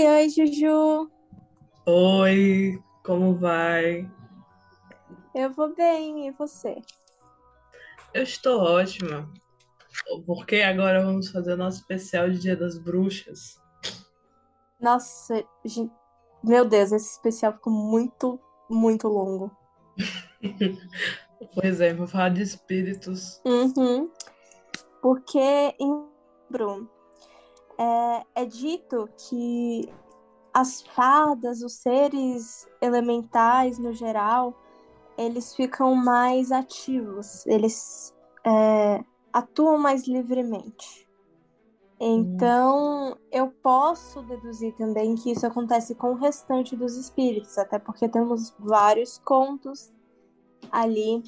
Oi, oi, Juju. Oi, como vai? Eu vou bem, e você? Eu estou ótima, porque agora vamos fazer o nosso especial de Dia das Bruxas. Nossa, gen- meu Deus, esse especial ficou muito, muito longo. Pois é, vou falar de espíritos. Uhum. Porque em livro é, é dito que as fadas, os seres elementais no geral, eles ficam mais ativos, eles é, atuam mais livremente. Então, eu posso deduzir também que isso acontece com o restante dos espíritos, até porque temos vários contos ali,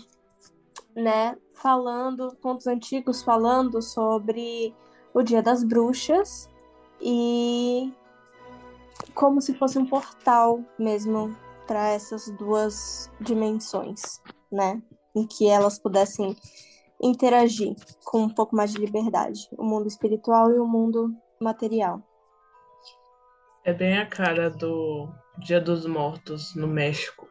né, falando, contos antigos falando sobre o Dia das Bruxas e como se fosse um portal mesmo para essas duas dimensões, né, em que elas pudessem interagir com um pouco mais de liberdade, o mundo espiritual e o mundo material. É bem a cara do Dia dos Mortos no México.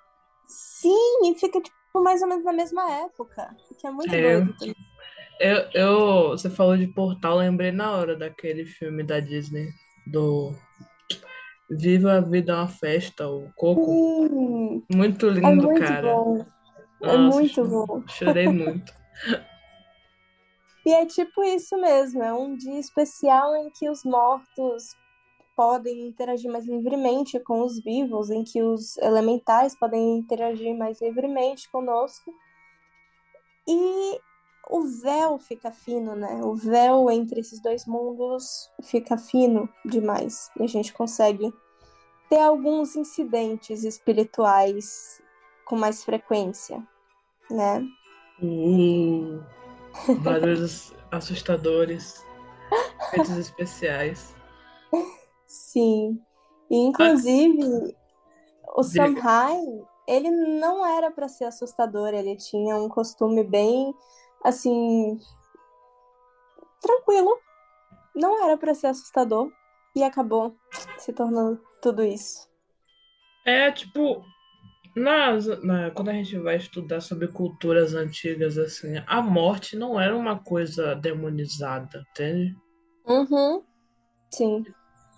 Sim, e fica tipo mais ou menos na mesma época, o que é muito É, doido também. Eu, eu, você falou de portal, lembrei na hora daquele filme da Disney, do Viva a Vida é uma Festa, o Coco. Sim, Muito é lindo, muito cara. bom, é Nossa, muito cho- bom. chorei muito. E é tipo isso mesmo, é um dia especial em que os mortos podem interagir mais livremente com os vivos, em que os elementais podem interagir mais livremente conosco. E o véu fica fino, né? O véu entre esses dois mundos fica fino demais. E a gente consegue ter alguns incidentes espirituais com mais frequência, né? Uh, barulhos assustadores, efeitos especiais. Sim. E Ah, inclusive o diga. Samhain, ele não era para ser assustador, ele tinha um costume bem assim, tranquilo. Não era para ser assustador e acabou se tornando tudo isso. É tipo, nas, na, quando a gente vai estudar sobre culturas antigas, assim, a morte não era uma coisa demonizada, entende? Uhum, sim.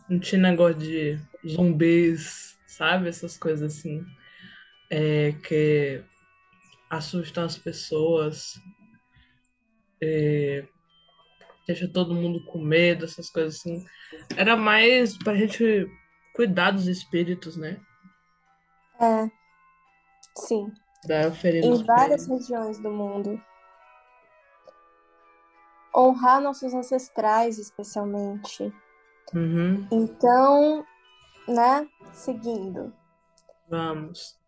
Não tinha negócio de zumbis, sabe? Essas coisas assim, é, que assustam as pessoas, é, deixa todo mundo com medo, essas coisas assim. Era mais pra gente cuidar dos espíritos, né? É, sim. Dar oferendas Em várias regiões do mundo. Honrar nossos ancestrais, especialmente. Uhum, Então, né, seguindo. vamos.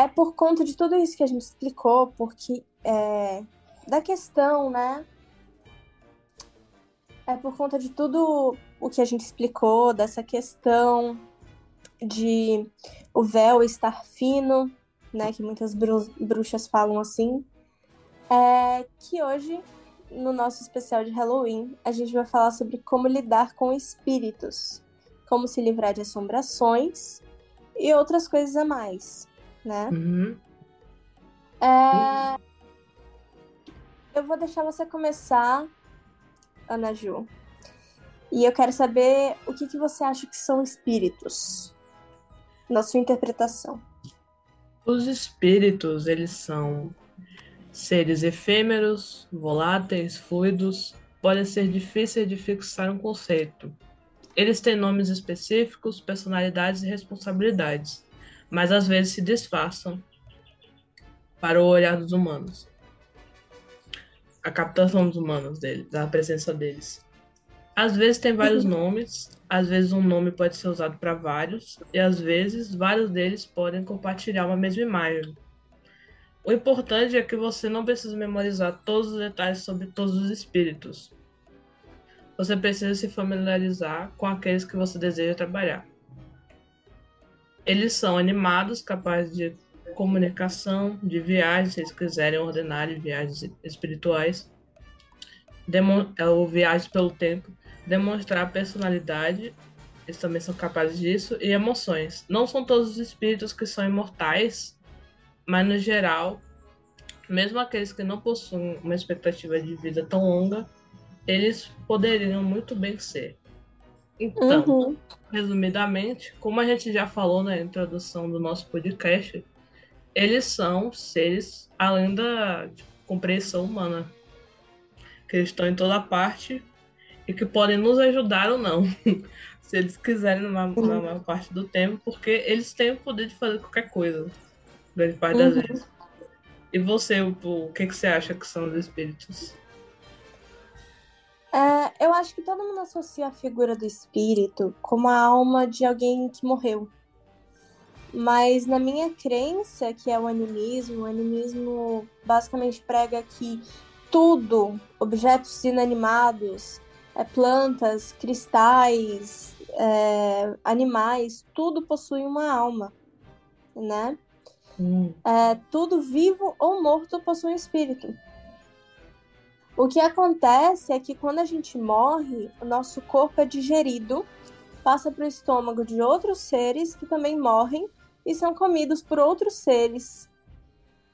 É por conta de tudo isso que a gente explicou, porque é, da questão, né? É por conta de tudo o que a gente explicou, dessa questão de o véu estar fino, né? Que muitas bru- bruxas falam assim. É que hoje, no nosso especial de Halloween, a gente vai falar sobre como lidar com espíritos, como se livrar de assombrações e outras coisas a mais, né? Uhum. É, Eu vou deixar você começar, Ana Ju. E eu quero saber o que, que você acha que são espíritos, na sua interpretação. Os espíritos, eles são seres efêmeros, voláteis, fluidos, podem ser difíceis de fixar um conceito. Eles têm nomes específicos, personalidades e responsabilidades, mas às vezes se disfarçam para o olhar dos humanos. A captação dos humanos deles, da presença deles. Às vezes tem vários nomes, às vezes um nome pode ser usado para vários, e às vezes vários deles podem compartilhar uma mesma imagem. O importante é que você não precisa memorizar todos os detalhes sobre todos os espíritos. Você precisa se familiarizar com aqueles que você deseja trabalhar. Eles são animados, capazes de comunicação, de viagens, se eles quiserem ordenar viagens espirituais, Demon é ou viagens pelo tempo, demonstrar personalidade, eles também são capazes disso, e emoções. Não são todos os espíritos que são imortais, mas no geral, mesmo aqueles que não possuem uma expectativa de vida tão longa, eles poderiam muito bem ser. Então, uhum. resumidamente, como a gente já falou na introdução do nosso podcast, eles são seres além da compreensão humana, que estão em toda parte e que podem nos ajudar ou não, se eles quiserem na, na maior parte do tempo, porque eles têm o poder de fazer qualquer coisa, grande parte das uhum. vezes. E você, o, o que, que você acha que são os espíritos? É, eu acho que todo mundo associa a figura do espírito como a alma de alguém que morreu. Mas na minha crença, que é o animismo, o animismo basicamente prega que tudo, objetos inanimados, é, plantas, cristais, é, animais, tudo possui uma alma, né? Hum. É, tudo vivo ou morto possui um espírito. O que acontece é que quando a gente morre, o nosso corpo é digerido, passa para o estômago de outros seres que também morrem e são comidos por outros seres.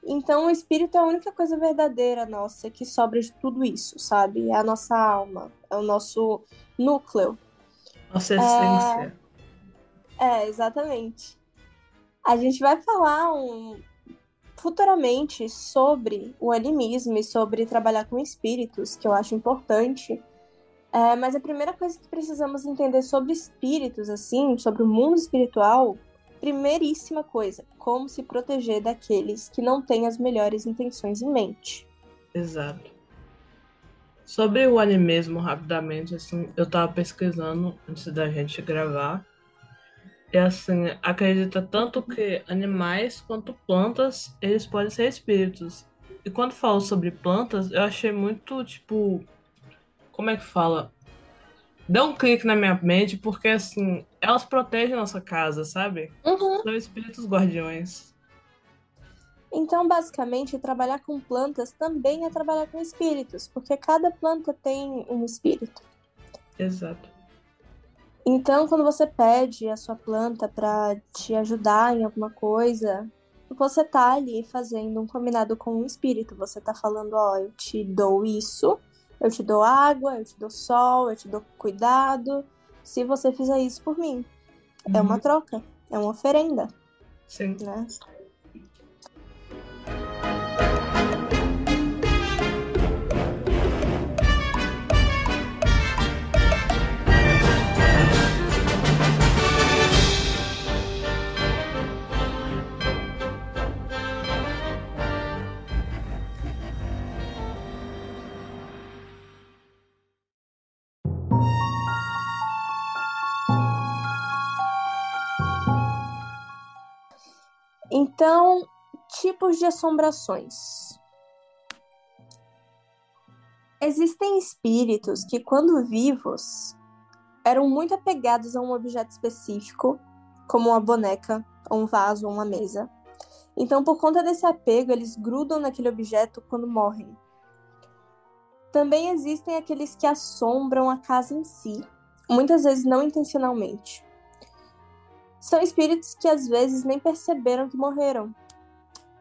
Então, o espírito é a única coisa verdadeira nossa que sobra de tudo isso, sabe? É a nossa alma, é o nosso núcleo. Nossa essência. É, é exatamente. A gente vai falar um, futuramente sobre o animismo e sobre trabalhar com espíritos, que eu acho importante. É, mas a primeira coisa que precisamos entender sobre espíritos, assim, sobre o mundo espiritual, primeiríssima coisa, como se proteger daqueles que não têm as melhores intenções em mente. Exato. Sobre o animismo, rapidamente, assim, eu tava pesquisando antes da gente gravar e assim, acredita tanto que animais quanto plantas, eles podem ser espíritos. E quando falo sobre plantas, eu achei muito, tipo, como é que fala? Deu um clique na minha mente, porque assim, elas protegem nossa casa, sabe? Uhum. São espíritos guardiões. Então, basicamente, trabalhar com plantas também é trabalhar com espíritos, porque cada planta tem um espírito. Exato. Então, quando você pede a sua planta para te ajudar em alguma coisa, você tá ali fazendo um combinado com um espírito. Você tá falando, ó, eu te dou isso, eu te dou água, eu te dou sol, eu te dou cuidado, se você fizer isso por mim. Uhum. É uma uhum. troca, é uma oferenda. Sim. Né? Então, tipos de assombrações. Existem espíritos que, quando vivos, eram muito apegados a um objeto específico, como uma boneca, um vaso, ou uma mesa. Então, por conta desse apego, eles grudam naquele objeto quando morrem. Também existem aqueles que assombram a casa em si, muitas vezes não intencionalmente. São espíritos que às vezes nem perceberam que morreram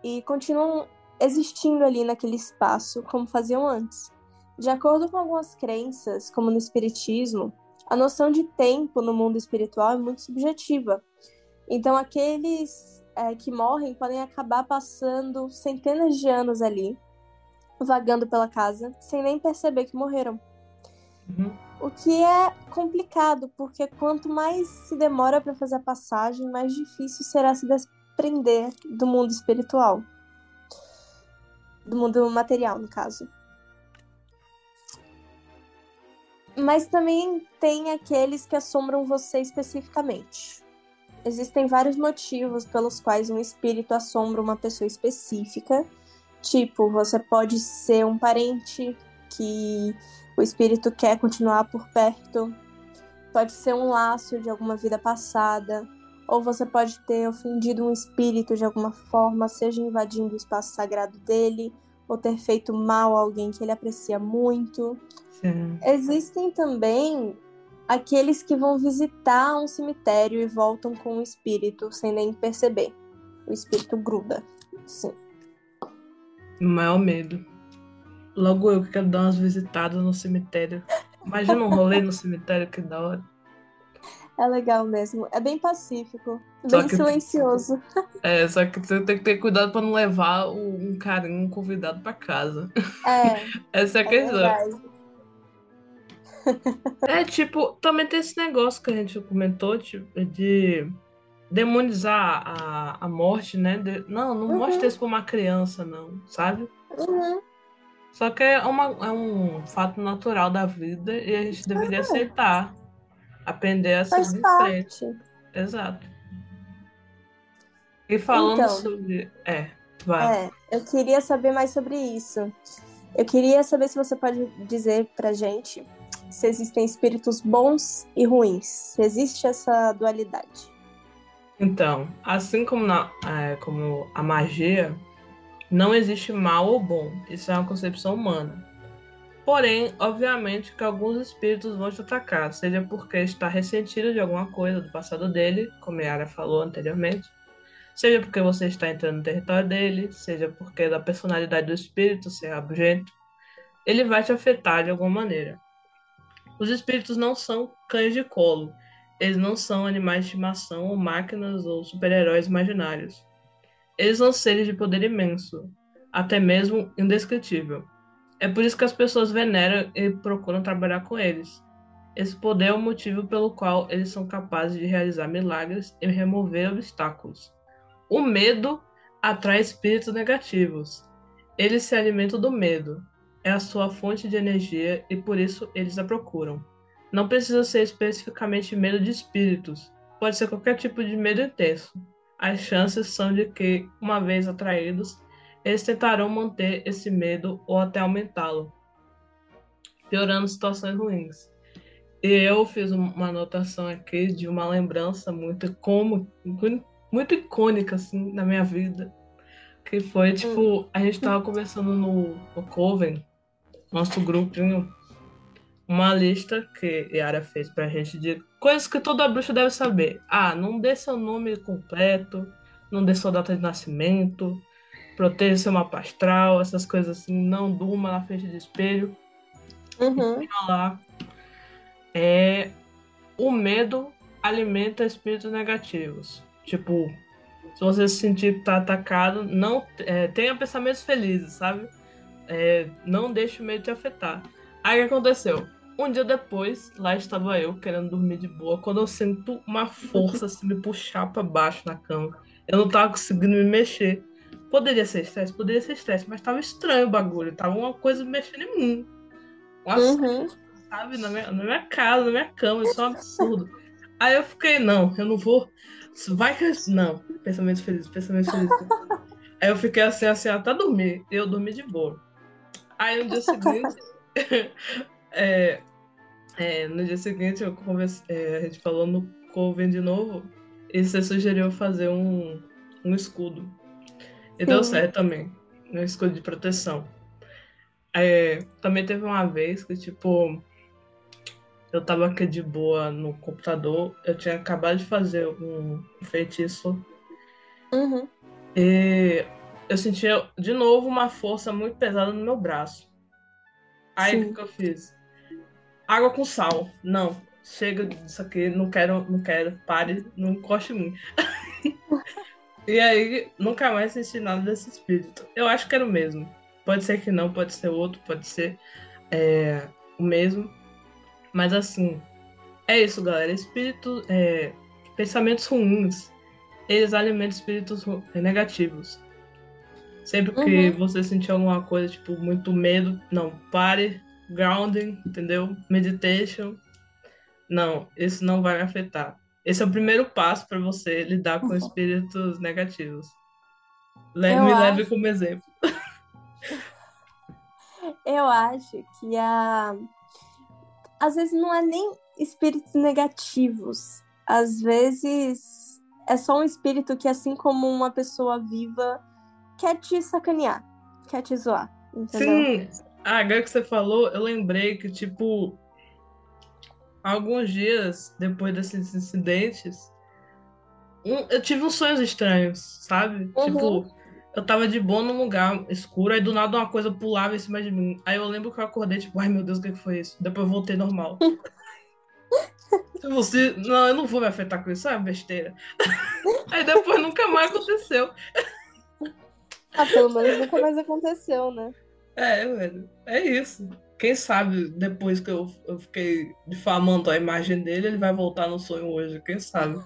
e continuam existindo ali naquele espaço como faziam antes. De acordo com algumas crenças, como no espiritismo, a noção de tempo no mundo espiritual é muito subjetiva. Então, aqueles é, que morrem podem acabar passando centenas de anos ali, vagando pela casa, sem nem perceber que morreram. Uhum. O que é complicado, porque quanto mais se demora para fazer a passagem, mais difícil será se desprender do mundo espiritual. Do mundo material, no caso. Mas também tem aqueles que assombram você especificamente. existem vários motivos pelos quais um espírito assombra uma pessoa específica. Tipo, você pode ser um parente que o espírito quer continuar por perto, pode ser um laço de alguma vida passada, ou você pode ter ofendido um espírito de alguma forma, seja invadindo o espaço sagrado dele, ou ter feito mal a alguém que ele aprecia muito. Sim. Existem também aqueles que vão visitar um cemitério e voltam com o espírito sem nem perceber. O espírito gruda. Sim. O maior medo. Logo eu que quero dar umas visitadas no cemitério. Imagina um rolê no cemitério, que da hora. É legal mesmo. É bem pacífico. Só bem que, silencioso. É, só que você tem que ter cuidado pra não levar um carinho, um convidado pra casa. É. Essa é a é questão. Verdade. É, tipo, também tem esse negócio que a gente comentou, tipo, de demonizar a, a morte, né? De, não, não uhum. mostra isso pra uma criança, não, sabe? Uhum. Só que é, uma, é um fato natural da vida e a gente deveria aceitar. Aprender a seguir em frente. Exato. E falando então, sobre. É, vai. É, eu queria saber mais sobre isso. Eu queria saber se você pode dizer pra gente se existem espíritos bons e ruins. Se existe essa dualidade. Então, assim como, na, é, como a magia, não existe mal ou bom, isso é uma concepção humana. Porém, obviamente que alguns espíritos vão te atacar, seja porque está ressentido de alguma coisa do passado dele, como a Yara falou anteriormente, seja porque você está entrando no território dele, seja porque da personalidade do espírito ser rabugento, ele vai te afetar de alguma maneira. Os espíritos não são cães de colo, eles não são animais de estimação ou máquinas ou super-heróis imaginários. Eles são seres de poder imenso, até mesmo indescritível. É por isso que as pessoas veneram e procuram trabalhar com eles. Esse poder é o motivo pelo qual eles são capazes de realizar milagres e remover obstáculos. O medo atrai espíritos negativos. Eles se alimentam do medo. É a sua fonte de energia e por isso eles a procuram. Não precisa ser especificamente medo de espíritos. Pode ser qualquer tipo de medo intenso as chances são de que, uma vez atraídos, eles tentarão manter esse medo ou até aumentá-lo, piorando situações ruins. E eu fiz uma anotação aqui de uma lembrança muito como muito icônica assim na minha vida, que foi tipo a gente tava conversando no, no Coven, nosso grupinho, uma lista que Yara fez pra gente de coisas que toda bruxa deve saber. Ah, não dê seu nome completo, não dê sua data de nascimento, proteja seu mapa astral, essas coisas assim, não durma na frente do espelho. Uhum. lá. É, o medo alimenta espíritos negativos. Tipo, se você se sentir que tá atacado, não é, tenha pensamentos felizes, sabe? É, não deixe o medo te afetar. Aí o que aconteceu? Um dia depois, lá estava eu querendo dormir de boa, quando eu sinto uma força assim, me puxar para baixo na cama. Eu não tava conseguindo me mexer. Poderia ser estresse, poderia ser estresse, mas tava estranho o bagulho. Tava uma coisa mexendo em mim. Um uhum. sabe? Na minha, na minha casa, na minha cama, isso é um absurdo. Aí eu fiquei, não, eu não vou. Vai que. Não, pensamento feliz, pensamento feliz. Aí eu fiquei assim, assim, até dormir. E eu dormi de boa. Aí no dia seguinte. É, é, no dia seguinte, converse, é, a gente falou no Coven de novo, e você sugeriu fazer um, um escudo. E Sim. deu certo também, um escudo de proteção. É, também teve uma vez que, tipo, eu tava aqui de boa no computador, eu tinha acabado de fazer um feitiço. Uhum. E eu sentia de novo uma força muito pesada no meu braço. Aí o que eu fiz? Água com sal. Não. Chega disso aqui, não quero, não quero. Pare, não encoste em mim. e aí, nunca mais senti nada desse espírito. Eu acho que era o mesmo. Pode ser que não, pode ser outro, pode ser é, o mesmo. Mas assim, é isso, galera. Espírito, é, pensamentos ruins, eles alimentam espíritos negativos. Sempre que uhum. você sentir alguma coisa, tipo, muito medo, não, pare, grounding, entendeu? Meditation. Não, isso não vai me afetar. Esse é o primeiro passo para você lidar com espíritos negativos. Le Eu me acho- leve como exemplo. Eu acho que a. Às vezes não é nem espíritos negativos. Às vezes é só um espírito que, assim como uma pessoa viva, quer te sacanear, quer te zoar. Entendeu? Sim, ah, agora que você falou, eu lembrei que, tipo, alguns dias depois desses incidentes, um- eu tive uns sonhos estranhos, sabe? Uhum. Tipo, eu tava de boa num lugar escuro, aí do nada uma coisa pulava em cima de mim. Aí eu lembro que eu acordei, tipo, ai meu Deus, o que foi isso? Depois eu voltei normal. Você. Não, eu não vou me afetar com isso, é besteira. Aí depois nunca mais aconteceu. Ah, pelo menos nunca mais aconteceu, né? É, velho. É isso. Quem sabe depois que eu, eu fiquei difamando a imagem dele, ele vai voltar no sonho hoje. Quem sabe?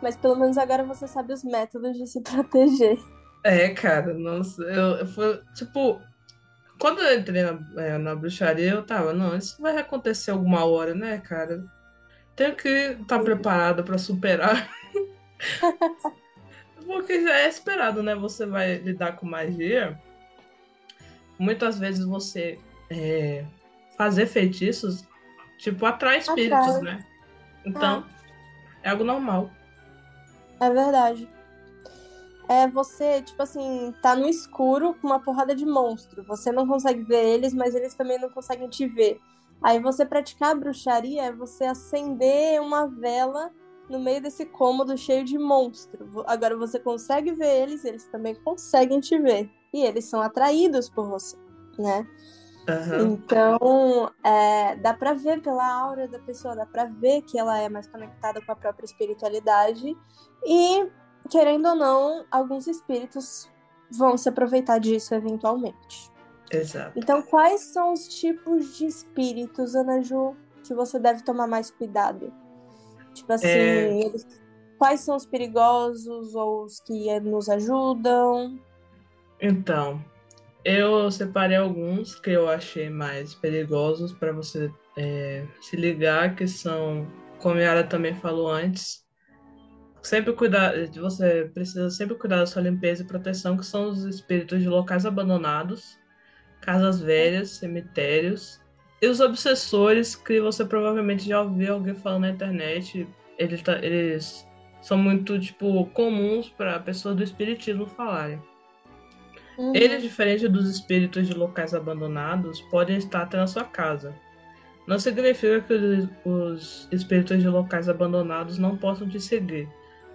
Mas pelo menos agora você sabe os métodos de se proteger. É, cara, nossa, eu, eu fui, tipo, quando eu entrei na, é, na bruxaria, eu tava, não, isso vai acontecer alguma hora, né, cara? Tenho que estar preparada pra superar. Porque já é esperado, né? Você vai lidar com magia. Muitas vezes você é, fazer feitiços, tipo, atrai espíritos, Atrai. né? Então, é algo normal. É verdade. É você, tipo assim, tá no escuro com uma porrada de monstro. Você não consegue ver eles, mas eles também não conseguem te ver. Aí você praticar a bruxaria é você acender uma vela no meio desse cômodo cheio de monstro. Agora você consegue ver eles, eles também conseguem te ver. E eles são atraídos por você, né? Aham. Então, é, dá pra ver pela aura da pessoa, dá pra ver que ela é mais conectada com a própria espiritualidade. E, querendo ou não, alguns espíritos vão se aproveitar disso eventualmente. Exato. Então, quais são os tipos de espíritos, Ana Ju, que você deve tomar mais cuidado? Tipo assim, É. eles- quais são os perigosos ou os que nos ajudam? Então, eu separei alguns que eu achei mais perigosos para você é, se ligar, que são, como a Yara também falou antes, sempre cuidar, você precisa sempre cuidar da sua limpeza e proteção, que são os espíritos de locais abandonados, casas velhas, cemitérios, e os obsessores, que você provavelmente já ouviu alguém falando na internet, eles, tá- eles são muito, tipo, comuns para pessoas do espiritismo falarem. Uhum. Eles, diferente dos espíritos de locais abandonados, podem estar até na sua casa. Não significa que os- os espíritos de locais abandonados não possam te seguir,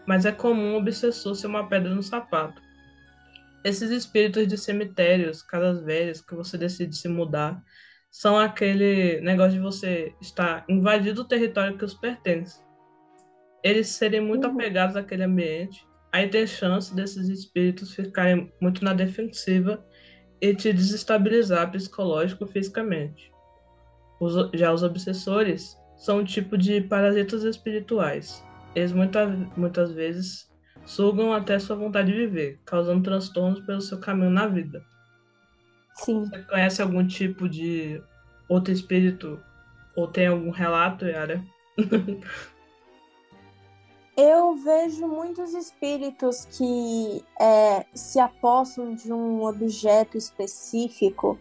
mas é comum o obsessor ser uma pedra no sapato. Esses espíritos de cemitérios, casas velhas, que você decide se mudar, são aquele negócio de você estar invadindo o território que os pertence. Eles serem muito Uhum. apegados àquele ambiente aí tem chance desses espíritos ficarem muito na defensiva e te desestabilizar psicológico ou fisicamente. Os- já os obsessores são um tipo de parasitas espirituais. Eles muita, muitas vezes sugam até sua vontade de viver, causando transtornos pelo seu caminho na vida. Sim. Você conhece algum tipo de outro espírito? Ou tem algum relato, Yara? Eu vejo muitos espíritos que é, se apossam de um objeto específico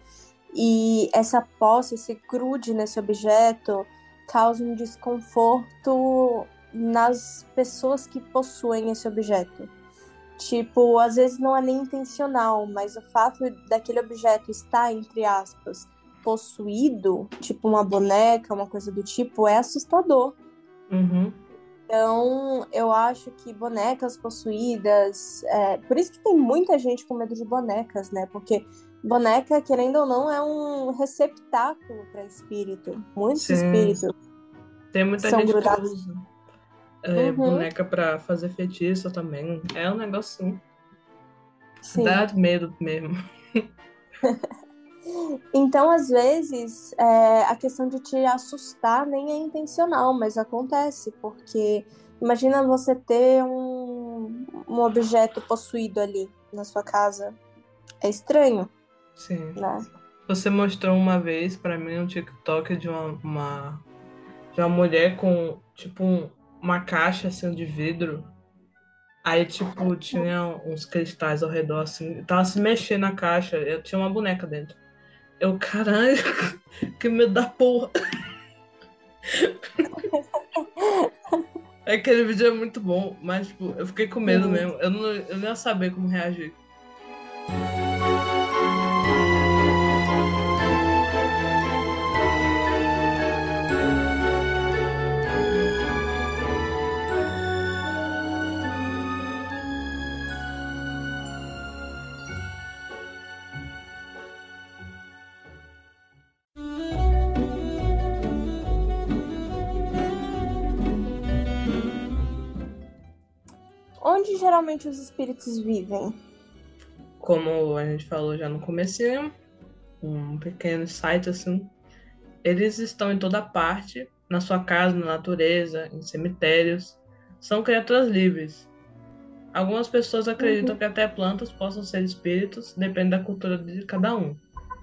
e essa posse, esse grude nesse objeto, causa um desconforto nas pessoas que possuem esse objeto. Tipo, às vezes não é nem intencional, mas o fato daquele objeto estar, entre aspas, possuído, tipo uma boneca, uma coisa do tipo, é assustador. Uhum. Então, eu acho que bonecas possuídas. é, por isso que tem muita gente com medo de bonecas, né? Porque boneca, querendo ou não, é um receptáculo para espírito. Muitos Sim. espíritos. Tem muita gente que grudados. usa é, Uhum. boneca pra fazer feitiço também. É um negocinho. Sim. Dá medo mesmo. Então, às vezes, é, a questão de te assustar nem é intencional, mas acontece, porque imagina você ter um, um objeto possuído ali na sua casa. É estranho, Sim. né? Você mostrou uma vez pra mim um TikTok de uma, uma, de uma mulher com, tipo, um, uma caixa assim de vidro. Aí, tipo, tinha uns cristais ao redor, assim. Tava se mexendo na caixa. Eu tinha uma boneca dentro. Eu, caralho, que medo da porra. Aquele vídeo é muito bom, mas, tipo, eu fiquei com medo mesmo. Eu não, eu não ia saber como reagir. Onde geralmente os espíritos vivem? Como a gente falou já no começo, um pequeno site assim, eles estão em toda parte, na sua casa, na natureza, em cemitérios. São criaturas livres. Algumas pessoas acreditam uhum. que até plantas possam ser espíritos, depende da cultura de cada um.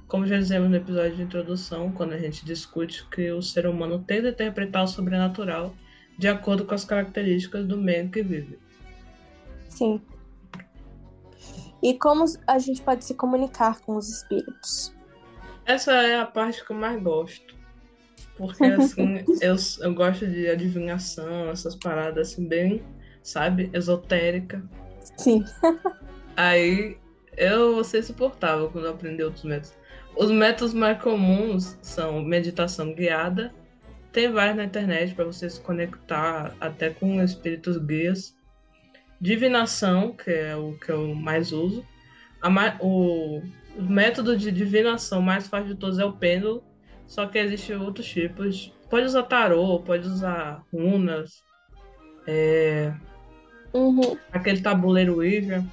Como já dizemos no episódio de introdução, quando a gente discute que o ser humano tende a interpretar o sobrenatural de acordo com as características do meio que vive. Sim. E como a gente pode se comunicar com os espíritos? Essa é a parte que eu mais gosto. Porque, assim, eu, eu gosto de adivinhação, essas paradas, assim, bem, sabe, esotérica. Sim. Aí, eu vou ser insuportável quando eu aprender outros métodos. Os métodos mais comuns são meditação guiada. Tem vários na internet para você se conectar até com espíritos guias. Divinação, que é o que eu mais uso. o, o método de divinação mais fácil de todos é o pêndulo, só que existem outros tipos. Pode usar tarô, pode usar runas, é, uhum. aquele tabuleiro Ouija.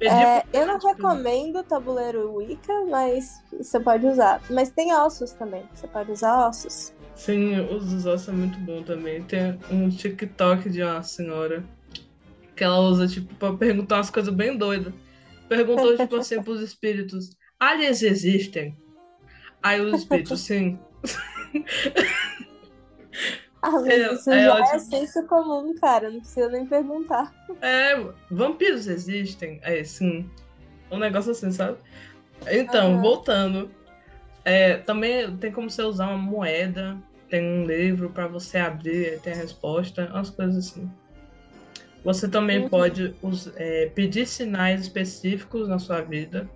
É, eu não recomendo tabuleiro Wicca, mas você pode usar. Mas tem ossos também, você pode usar ossos. Sim, os ossos é muito bom também. Tem um TikTok de uma senhora que ela usa, tipo, pra perguntar umas coisas bem doidas. Perguntou, tipo assim, pros espíritos: aliens existem? Aí os espíritos, sim. Mas é, isso é, já é tipo... senso comum, cara. Não precisa nem perguntar. É, vampiros existem? É, sim. Um negócio assim, sabe? Então, uhum. voltando. É, também tem como você usar uma moeda. Tem um livro para você abrir, tem a resposta, umas coisas assim. Você também uhum. pode é, pedir sinais específicos na sua vida,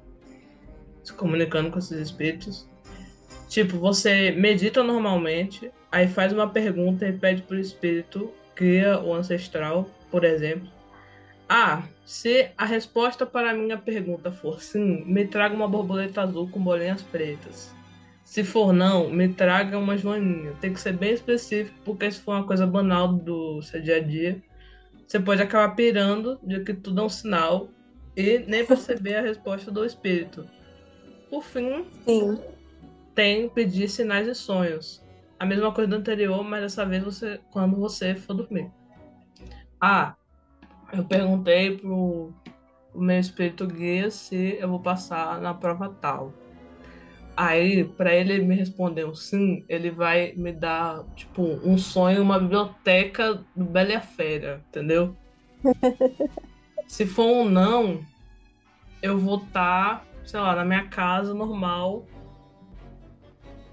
se comunicando com esses espíritos. Tipo, você medita normalmente, aí faz uma pergunta e pede para o espírito, cria o ancestral, por exemplo. Ah, se a resposta para a minha pergunta for sim, me traga uma borboleta azul com bolinhas pretas. Se for não, me traga uma joaninha. Tem que ser bem específico, porque se for uma coisa banal do seu dia a dia, você pode acabar pirando de que tudo é um sinal e nem perceber a resposta do espírito. Por fim, Sim. tem pedir sinais e sonhos. A mesma coisa do anterior, mas dessa vez você quando você for dormir. Ah, eu perguntei pro, pro meu espírito guia se eu vou passar na prova tal. Aí, para ele me responder um sim, ele vai me dar, tipo, um sonho, uma biblioteca do Bela e a Fera, entendeu? Se for um não, eu vou estar, tá, sei lá, na minha casa normal,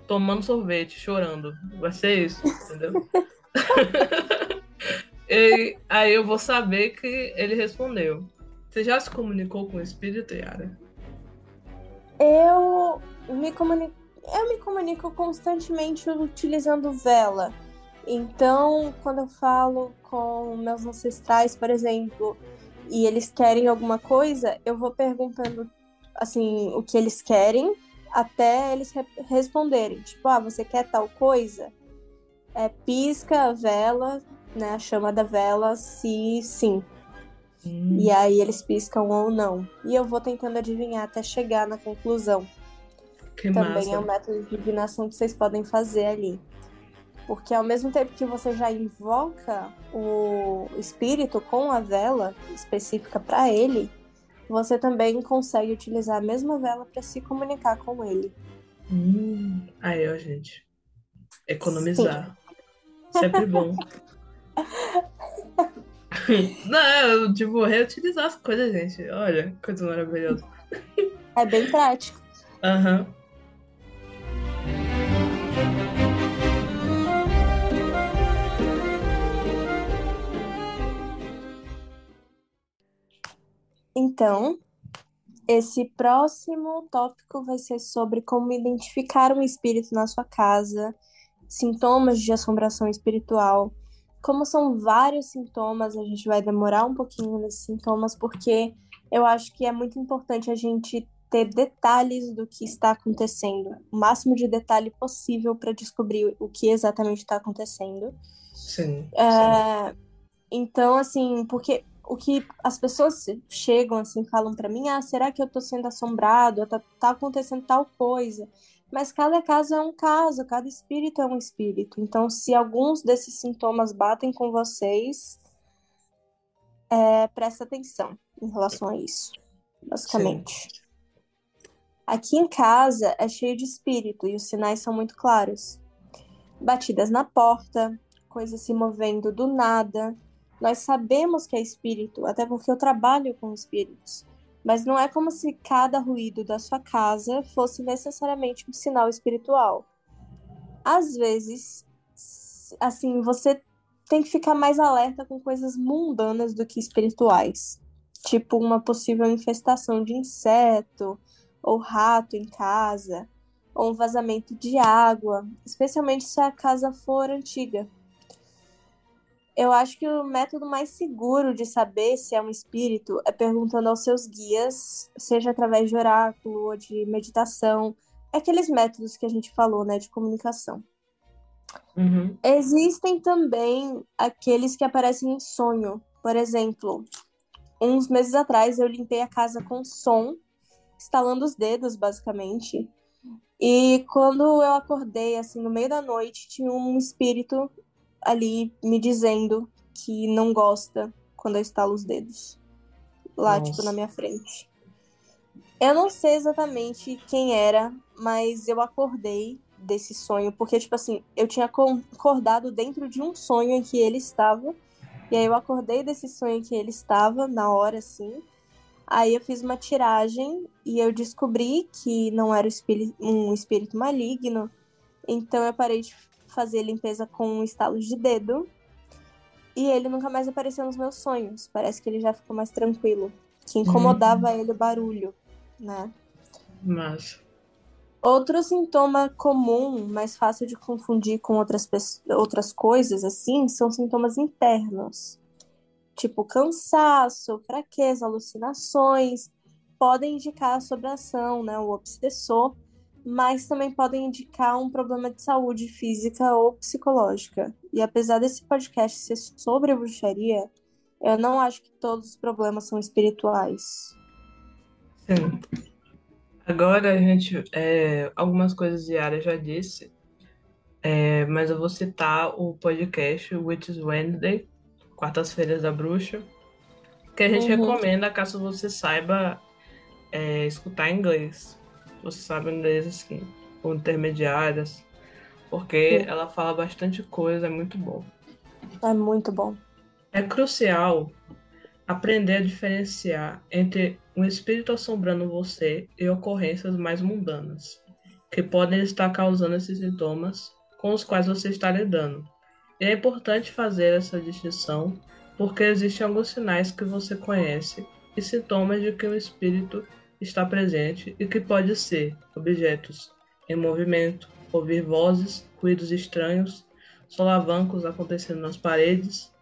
tomando sorvete, chorando. Vai ser isso, entendeu? e aí eu vou saber que ele respondeu. Você já se comunicou com o espírito, Yara? Eu me comunico, eu me comunico constantemente utilizando vela. Então, quando eu falo com meus ancestrais, por exemplo, e eles querem alguma coisa, eu vou perguntando assim o que eles querem até eles re responderem. Tipo, ah, você quer tal coisa? É, pisca a vela, né, a chama da vela, se sim. Hum. E aí eles piscam ou não. E eu vou tentando adivinhar até chegar na conclusão. Que Também massa. é um método de divinação que vocês podem fazer ali. Porque ao mesmo tempo que você já invoca o espírito com a vela específica para ele, você também consegue utilizar a mesma vela para se comunicar com ele. Hum. Aí, ó, gente. Economizar. Sim. Sempre bom. Não, tipo, reutilizar as coisas, gente. Olha, coisa maravilhosa. É bem prático. Aham. Uhum. Então, esse próximo tópico vai ser sobre como identificar um espírito na sua casa, sintomas de assombração espiritual. Como são vários sintomas, a gente vai demorar um pouquinho nesses sintomas, porque eu acho que é muito importante a gente ter detalhes do que está acontecendo, o máximo de detalhe possível para descobrir o que exatamente está acontecendo. Sim, é, sim. Então, assim, porque o que as pessoas chegam assim, falam para mim, ah, será que eu tô sendo assombrado? Tá, tá acontecendo tal coisa. Mas cada caso é um caso, cada espírito é um espírito. Então, se alguns desses sintomas batem com vocês, é, presta atenção em relação a isso, basicamente. Sim. Aqui em casa é cheio de espírito e os sinais são muito claros. Batidas na porta, coisas se movendo do nada, nós sabemos que é espírito, até porque eu trabalho com espíritos. Mas não é como se cada ruído da sua casa fosse necessariamente um sinal espiritual. Às vezes, assim, você tem que ficar mais alerta com coisas mundanas do que espirituais. Tipo uma possível infestação de inseto ou rato em casa, ou um vazamento de água, especialmente se a casa for antiga. Eu acho que o método mais seguro de saber se é um espírito é perguntando aos seus guias, seja através de oráculo ou de meditação, aqueles métodos que a gente falou, né, de comunicação. Uhum. Existem também aqueles que aparecem em sonho. Por exemplo, uns meses atrás eu limpei a casa com som, estalando os dedos, basicamente. E quando eu acordei, assim, no meio da noite, tinha um espírito ali me dizendo que não gosta quando eu estalo os dedos. Lá, Nossa. tipo, na minha frente. Eu não sei exatamente quem era, mas eu acordei desse sonho, porque, tipo assim, eu tinha acordado dentro de um sonho em que ele estava, e aí eu acordei desse sonho em que ele estava, na hora, assim. Aí eu fiz uma tiragem e eu descobri que não era um espírito maligno, então eu parei de fazer limpeza com um estalo de dedo. E ele nunca mais apareceu nos meus sonhos. Parece que ele já ficou mais tranquilo. Que incomodava hum. ele o barulho, né? Mas. Outro sintoma comum, mais fácil de confundir com outras, outras coisas, assim, são sintomas internos. Tipo cansaço, fraqueza, alucinações. Podem indicar assombração, né? O obsessor mas também podem indicar um problema de saúde física ou psicológica. E apesar desse podcast ser sobre bruxaria, eu não acho que todos os problemas são espirituais. Sim. Agora a gente. É, algumas coisas Yara já disse, é, mas eu vou citar o podcast Witches Wednesday, Quartas-feiras da Bruxa, que a gente uhum. recomenda caso você saiba é, escutar inglês você sabe inglês assim, ou intermediárias, porque Sim. ela fala bastante coisa, é muito bom. É muito bom. É crucial aprender a diferenciar entre um espírito assombrando você e ocorrências mais mundanas, que podem estar causando esses sintomas com os quais você está lidando. E é importante fazer essa distinção porque existem alguns sinais que você conhece e sintomas de que um espírito está presente e que pode ser objetos em movimento, ouvir vozes, ruídos estranhos, solavancos acontecendo nas paredes,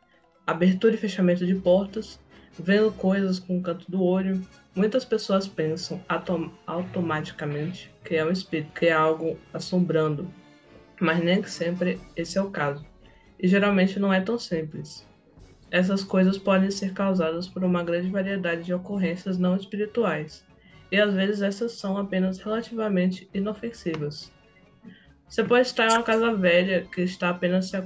abertura e fechamento de portas, vendo coisas com o canto do olho. Muitas pessoas pensam autom automaticamente que é um espírito, que é algo assombrando, mas nem sempre esse é o caso. E geralmente não é tão simples. Essas coisas podem ser causadas por uma grande variedade de ocorrências não espirituais, e às vezes essas são apenas relativamente inofensivas. Você pode estar em uma casa velha que está apenas se,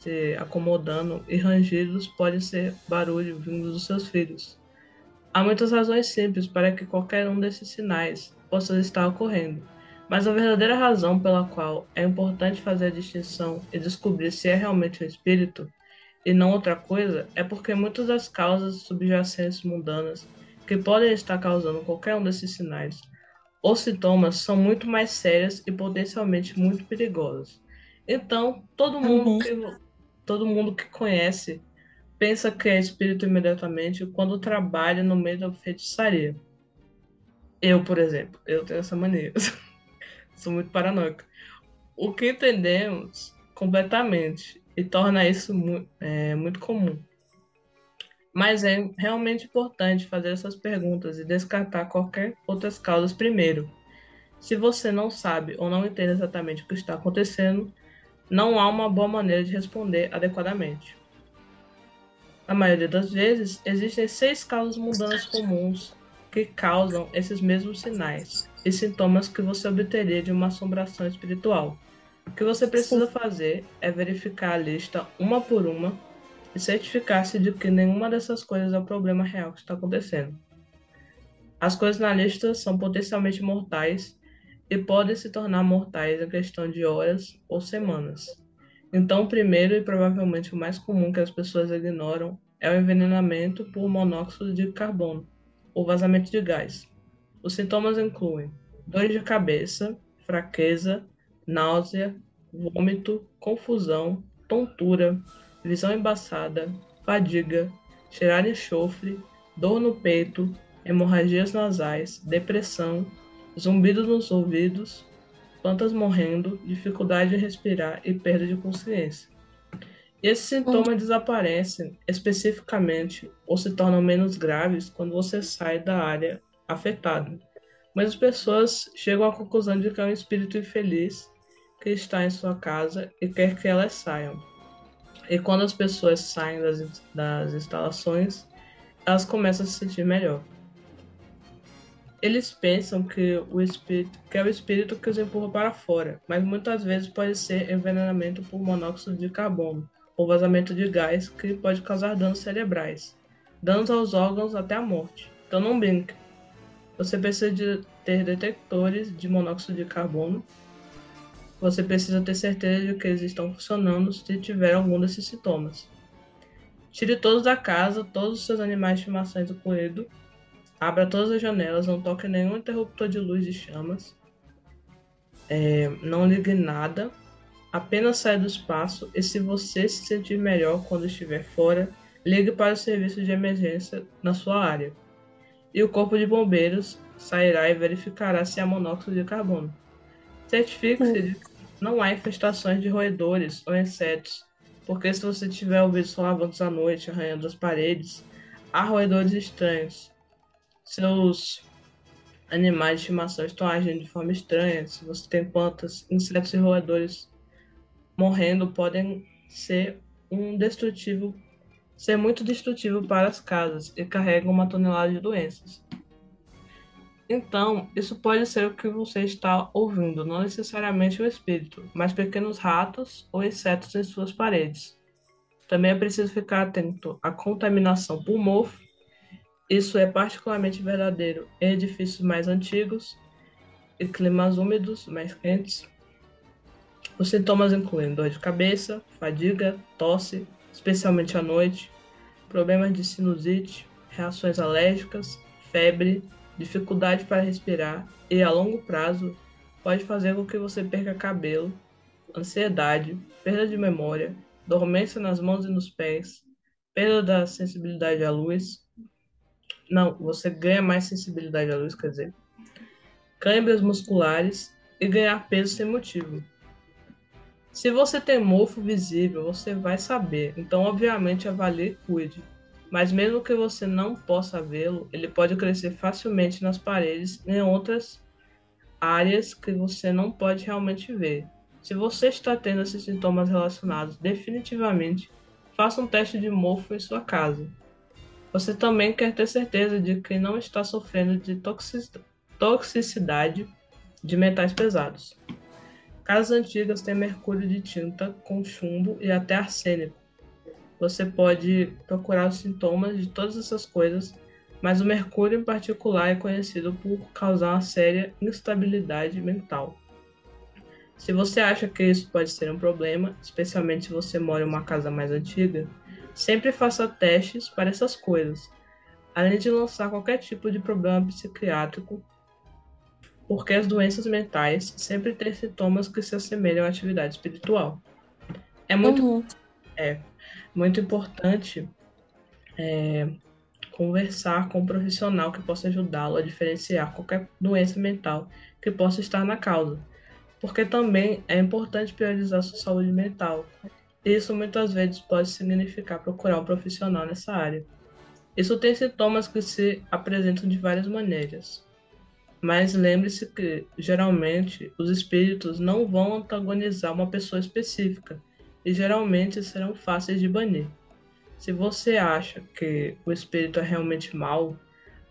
se acomodando e rangidos podem ser barulho vindo dos seus filhos. Há muitas razões simples para que qualquer um desses sinais possa estar ocorrendo, mas a verdadeira razão pela qual é importante fazer a distinção e descobrir se é realmente um espírito e não outra coisa, é porque muitas das causas subjacentes mundanas que podem estar causando qualquer um desses sinais ou sintomas são muito mais sérias e potencialmente muito perigosas. Então, todo mundo, uhum. que, todo mundo que conhece pensa que é espírito imediatamente quando trabalha no meio da feitiçaria. Eu, por exemplo, eu tenho essa mania. Sou muito paranoica. O que entendemos completamente e torna isso mu é, muito comum. Mas é realmente importante fazer essas perguntas e descartar qualquer outras causas primeiro. Se você não sabe ou não entende exatamente o que está acontecendo, não há uma boa maneira de responder adequadamente. Na maioria das vezes, existem seis causas mundanas comuns que causam esses mesmos sinais e sintomas que você obteria de uma assombração espiritual. O que você precisa fazer é verificar a lista uma por uma e certificar-se de que nenhuma dessas coisas é o problema real que está acontecendo. As coisas na lista são potencialmente mortais e podem se tornar mortais em questão de horas ou semanas. Então, o primeiro e provavelmente o mais comum que as pessoas ignoram é o envenenamento por monóxido de carbono, ou vazamento de gás. Os sintomas incluem dor de cabeça, fraqueza, náusea, vômito, confusão, tontura, visão embaçada, fadiga, cheirar enxofre, dor no peito, hemorragias nasais, depressão, zumbido nos ouvidos, plantas morrendo, dificuldade de respirar e perda de consciência. Esses sintomas desaparecem especificamente ou se tornam menos graves quando você sai da área afetada. Mas as pessoas chegam à conclusão de que é um espírito infeliz que está em sua casa e quer que elas saiam. E quando as pessoas saem das, das instalações, elas começam a se sentir melhor. Eles pensam que, o espírito, que é o espírito que os empurra para fora, mas muitas vezes pode ser envenenamento por monóxido de carbono ou vazamento de gás que pode causar danos cerebrais, danos aos órgãos até a morte. Então não brinque. Você precisa de ter detectores de monóxido de carbono você precisa ter certeza de que eles estão funcionando se tiver algum desses sintomas. Tire todos da casa, todos os seus animais de estimação incluídos. Abra todas as janelas, não toque nenhum interruptor de luz de chamas. É, não ligue nada. Apenas saia do espaço e se você se sentir melhor quando estiver fora, ligue para o serviço de emergência na sua área. E o corpo de bombeiros sairá e verificará se há monóxido de carbono. Certifique-se de não há infestações de roedores ou insetos, porque se você tiver ouvido solavancos à noite arranhando as paredes, há roedores estranhos. Seus animais de estimação estão agindo de forma estranha. Se você tem plantas, insetos e roedores morrendo, podem ser um destrutivo, ser muito destrutivo para as casas e carregam uma tonelada de doenças. Então, isso pode ser o que você está ouvindo, não necessariamente o espírito, mas pequenos ratos ou insetos em suas paredes. Também é preciso ficar atento à contaminação por mofo. Isso é particularmente verdadeiro em edifícios mais antigos e climas úmidos, mais quentes. Os sintomas incluem dor de cabeça, fadiga, tosse, especialmente à noite, problemas de sinusite, reações alérgicas, febre, dificuldade para respirar e, a longo prazo, pode fazer com que você perca cabelo, ansiedade, perda de memória, dormência nas mãos e nos pés, perda da sensibilidade à luz. Não, você ganha mais sensibilidade à luz, quer dizer, câimbras musculares e ganhar peso sem motivo. Se você tem mofo visível, você vai saber, então obviamente avalie e cuide mas mesmo que você não possa vê-lo, ele pode crescer facilmente nas paredes e em outras áreas que você não pode realmente ver. Se você está tendo esses sintomas relacionados, definitivamente faça um teste de mofo em sua casa. Você também quer ter certeza de que não está sofrendo de toxicidade de metais pesados. Casas antigas têm mercúrio de tinta com chumbo e até arsênico você pode procurar os sintomas de todas essas coisas, mas o mercúrio em particular é conhecido por causar uma séria instabilidade mental. Se você acha que isso pode ser um problema, especialmente se você mora em uma casa mais antiga, Sempre faça testes para essas coisas, além de lançar qualquer tipo de problema psiquiátrico, porque as doenças mentais sempre têm sintomas que se assemelham à atividade espiritual. É muito, uhum. é, muito importante é, conversar com um profissional que possa ajudá-lo a diferenciar qualquer doença mental que possa estar na causa, porque também é importante priorizar sua saúde mental. Isso muitas vezes pode significar procurar um profissional nessa área. Isso tem sintomas que se apresentam de várias maneiras. Mas lembre-se que, geralmente, os espíritos não vão antagonizar uma pessoa específica e geralmente serão fáceis de banir. Se você acha que o espírito é realmente mau,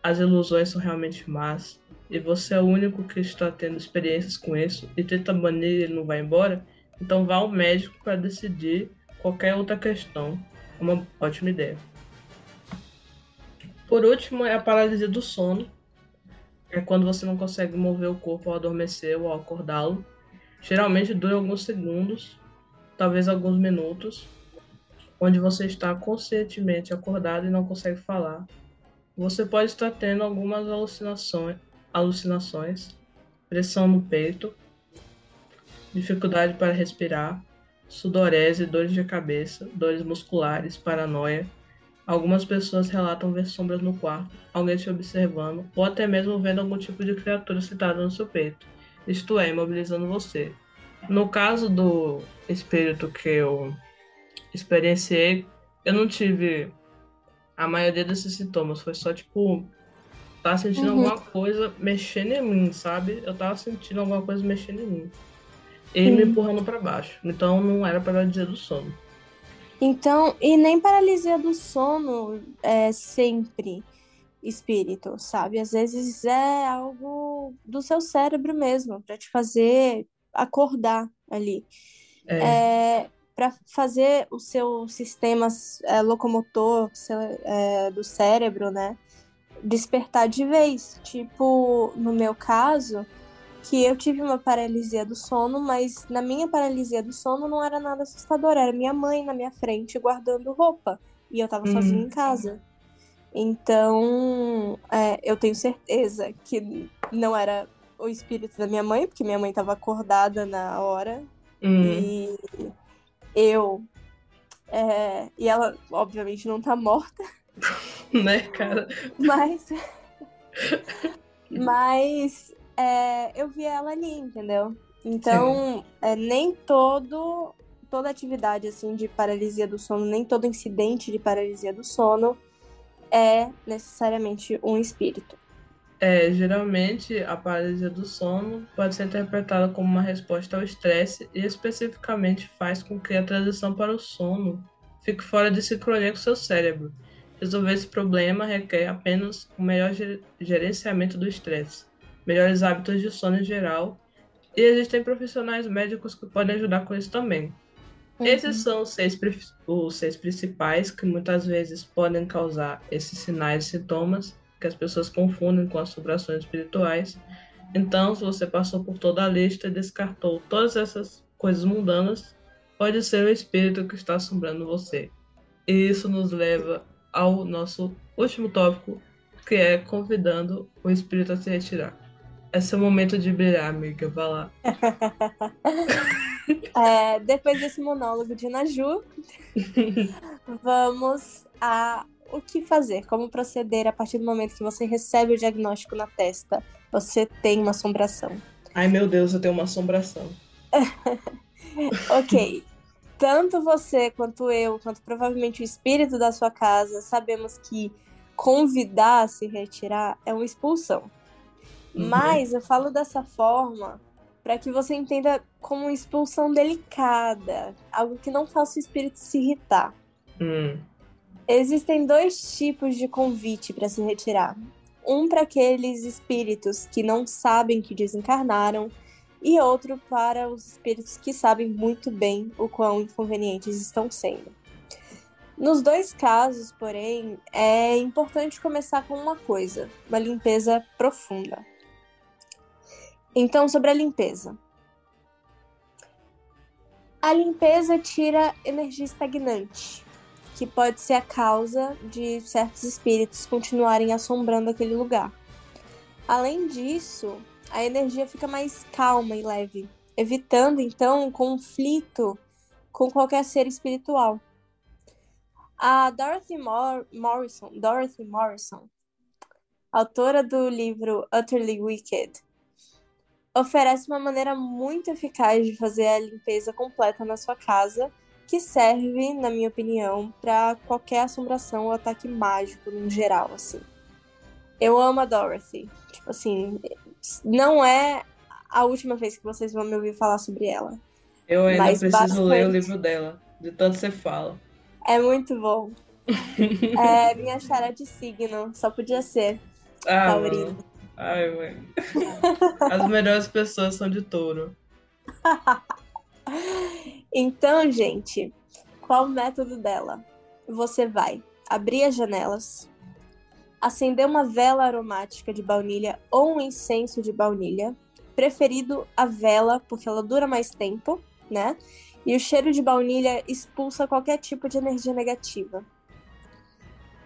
as ilusões são realmente más, e você é o único que está tendo experiências com isso e tenta banir e ele não vai embora, então vá ao médico para decidir qualquer outra questão. É uma ótima ideia. Por último, é a paralisia do sono. É quando você não consegue mover o corpo ao adormecer ou ao acordá-lo. Geralmente dura alguns segundos, talvez alguns minutos, onde você está conscientemente acordado e não consegue falar. Você pode estar tendo algumas alucinações, alucinações, pressão no peito, dificuldade para respirar, sudorese, dores de cabeça, dores musculares, paranoia. Algumas pessoas relatam ver sombras no quarto, alguém te observando, ou até mesmo vendo algum tipo de criatura sentada no seu peito, isto é, imobilizando você. No caso do espírito que eu experienciei, eu não tive a maioria desses sintomas. Foi só, tipo, tava sentindo uhum. alguma coisa mexendo em mim, sabe? Eu tava sentindo alguma coisa mexendo em mim. E me empurrando para baixo. Então não era paralisia do sono. Então, e nem paralisia do sono é sempre espírito, sabe? Às vezes é algo do seu cérebro mesmo, para te fazer acordar ali. É. é para fazer o seu sistema é, locomotor seu, é, do cérebro, né, despertar de vez. Tipo, no meu caso, que eu tive uma paralisia do sono, mas na minha paralisia do sono não era nada assustador, era minha mãe na minha frente guardando roupa e eu tava uhum. sozinha em casa. Então, é, eu tenho certeza que não era o espírito da minha mãe, porque minha mãe estava acordada na hora. Uhum. E eu. É, e ela, obviamente, não tá morta. né, cara? Mas. mas é, eu vi ela ali, entendeu? Então, é, nem todo. Toda atividade assim de paralisia do sono, nem todo incidente de paralisia do sono é necessariamente um espírito. É, geralmente a paralisia do sono pode ser interpretada como uma resposta ao estresse e especificamente faz com que a transição para o sono fique fora de sincronia com seu cérebro. Resolver esse problema requer apenas um melhor gerenciamento do estresse, melhores hábitos de sono em geral, e existem profissionais médicos que podem ajudar com isso também. Uhum. Esses são os seis, os seis principais que muitas vezes podem causar esses sinais e sintomas que as pessoas confundem com assombrações espirituais. Então, se você passou por toda a lista e descartou todas essas coisas mundanas, pode ser o espírito que está assombrando você. E isso nos leva ao nosso último tópico, que é convidando o espírito a se retirar. Esse é o momento de brilhar, amiga. Vá lá. é, depois desse monólogo de Naju, vamos a o que fazer, como proceder a partir do momento que você recebe o diagnóstico na testa, você tem uma assombração. Ai meu Deus, eu tenho uma assombração. ok. Tanto você quanto eu, quanto provavelmente o espírito da sua casa, sabemos que convidar a se retirar é uma expulsão. Uhum. Mas eu falo dessa forma para que você entenda como uma expulsão delicada, algo que não faça o espírito se irritar. Hum. Existem dois tipos de convite para se retirar. Um para aqueles espíritos que não sabem que desencarnaram, e outro para os espíritos que sabem muito bem o quão inconvenientes estão sendo. Nos dois casos, porém, é importante começar com uma coisa: uma limpeza profunda. Então, sobre a limpeza. A limpeza tira energia estagnante que pode ser a causa de certos espíritos continuarem assombrando aquele lugar. Além disso, a energia fica mais calma e leve, evitando então um conflito com qualquer ser espiritual. A Dorothy Mor Morrison, Dorothy Morrison, autora do livro Utterly Wicked, oferece uma maneira muito eficaz de fazer a limpeza completa na sua casa, que serve, na minha opinião, para qualquer assombração ou ataque mágico no geral, assim. Eu amo a Dorothy. Tipo assim, não é a última vez que vocês vão me ouvir falar sobre ela. Eu ainda preciso bastante. ler o livro dela, de tanto você fala. É muito bom. é minha chara de signo, só podia ser. Ah, Taurino. Ai, mãe. As melhores pessoas são de touro. então, gente, qual o método dela? Você vai abrir as janelas, acender uma vela aromática de baunilha ou um incenso de baunilha, preferido a vela, porque ela dura mais tempo, né? E o cheiro de baunilha expulsa qualquer tipo de energia negativa.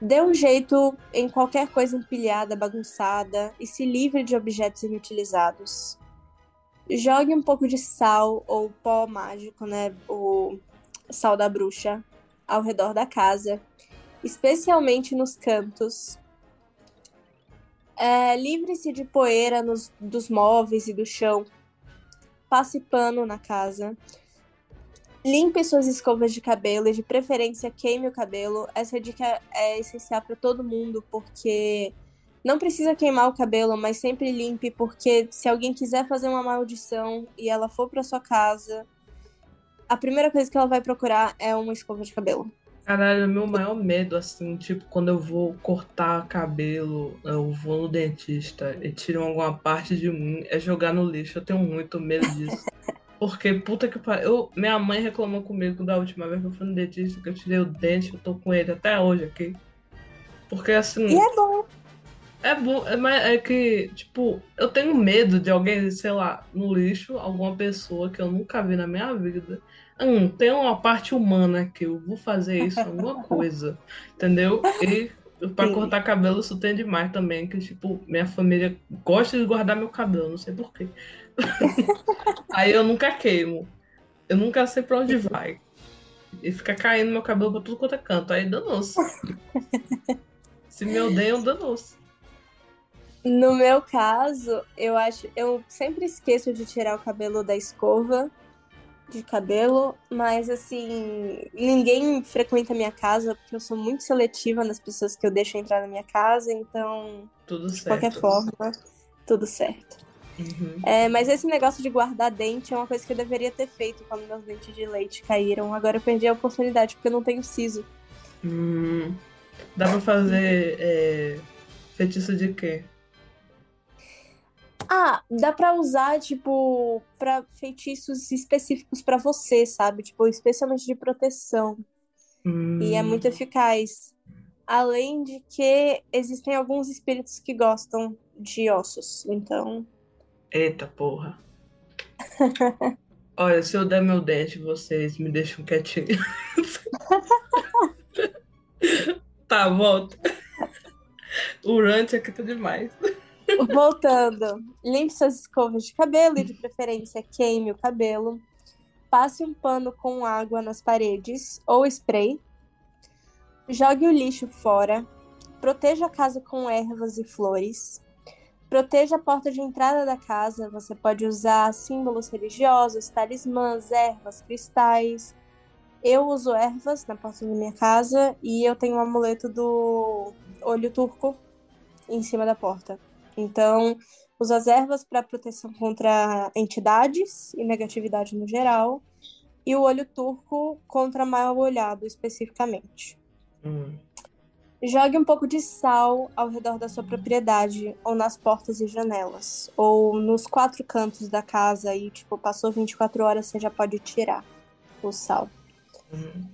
Dê um jeito em qualquer coisa empilhada, bagunçada e se livre de objetos inutilizados. Jogue um pouco de sal ou pó mágico, né? O sal da bruxa, ao redor da casa, especialmente nos cantos. É, Livre-se de poeira nos, dos móveis e do chão. Passe pano na casa Limpe suas escovas de cabelo e de preferência queime o cabelo. Essa dica é essencial para todo mundo porque não precisa queimar o cabelo, mas sempre limpe porque se alguém quiser fazer uma maldição e ela for para sua casa, a primeira coisa que ela vai procurar é uma escova de cabelo. Caralho, meu maior medo, assim, tipo, quando eu vou cortar cabelo, eu vou no dentista e tiram alguma parte de mim, é jogar no lixo. Eu tenho muito medo disso. Porque, puta que pariu. Minha mãe reclamou comigo da última vez que eu fui no dentista, que eu tirei o dente, eu tô com ele até hoje aqui. Porque assim. E é bom. É bom, é, mas é que, tipo, eu tenho medo de alguém, sei lá, no lixo, alguma pessoa que eu nunca vi na minha vida. Hum, tem uma parte humana aqui, eu vou fazer isso, alguma coisa. Entendeu? E pra Sim. cortar cabelo isso tem demais também, que, tipo, minha família gosta de guardar meu cabelo, não sei porquê. Aí eu nunca queimo. Eu nunca sei pra onde vai. E fica caindo meu cabelo pra tudo quanto é canto. Aí danou-se. Se me odeiam, danou-se. No meu caso, eu acho. Eu sempre esqueço de tirar o cabelo da escova de cabelo, mas assim, ninguém frequenta a minha casa porque eu sou muito seletiva nas pessoas que eu deixo entrar na minha casa, então. Tudo de certo. qualquer forma, tudo certo. Uhum. É, mas esse negócio de guardar dente é uma coisa que eu deveria ter feito quando meus dentes de leite caíram. Agora eu perdi a oportunidade porque eu não tenho siso. Hum, dá pra fazer é, feitiço de quê? Ah, dá pra usar, tipo, pra feitiços específicos para você, sabe? Tipo, especialmente de proteção. Hum. E é muito eficaz. Além de que existem alguns espíritos que gostam de ossos. Então, Eita porra. Olha, se eu der meu dente, vocês me deixam quietinho. tá, volta. O rant aqui tá demais. Voltando. Limpe suas escovas de cabelo e, de preferência, queime o cabelo. Passe um pano com água nas paredes ou spray. Jogue o lixo fora. Proteja a casa com ervas e flores. Proteja a porta de entrada da casa. Você pode usar símbolos religiosos, talismãs, ervas, cristais. Eu uso ervas na porta da minha casa e eu tenho um amuleto do olho turco em cima da porta. Então, uso as ervas para proteção contra entidades e negatividade no geral, e o olho turco contra mal olhado especificamente. Hum. Jogue um pouco de sal ao redor da sua propriedade, ou nas portas e janelas, ou nos quatro cantos da casa e, tipo, passou 24 horas, você já pode tirar o sal. Uhum.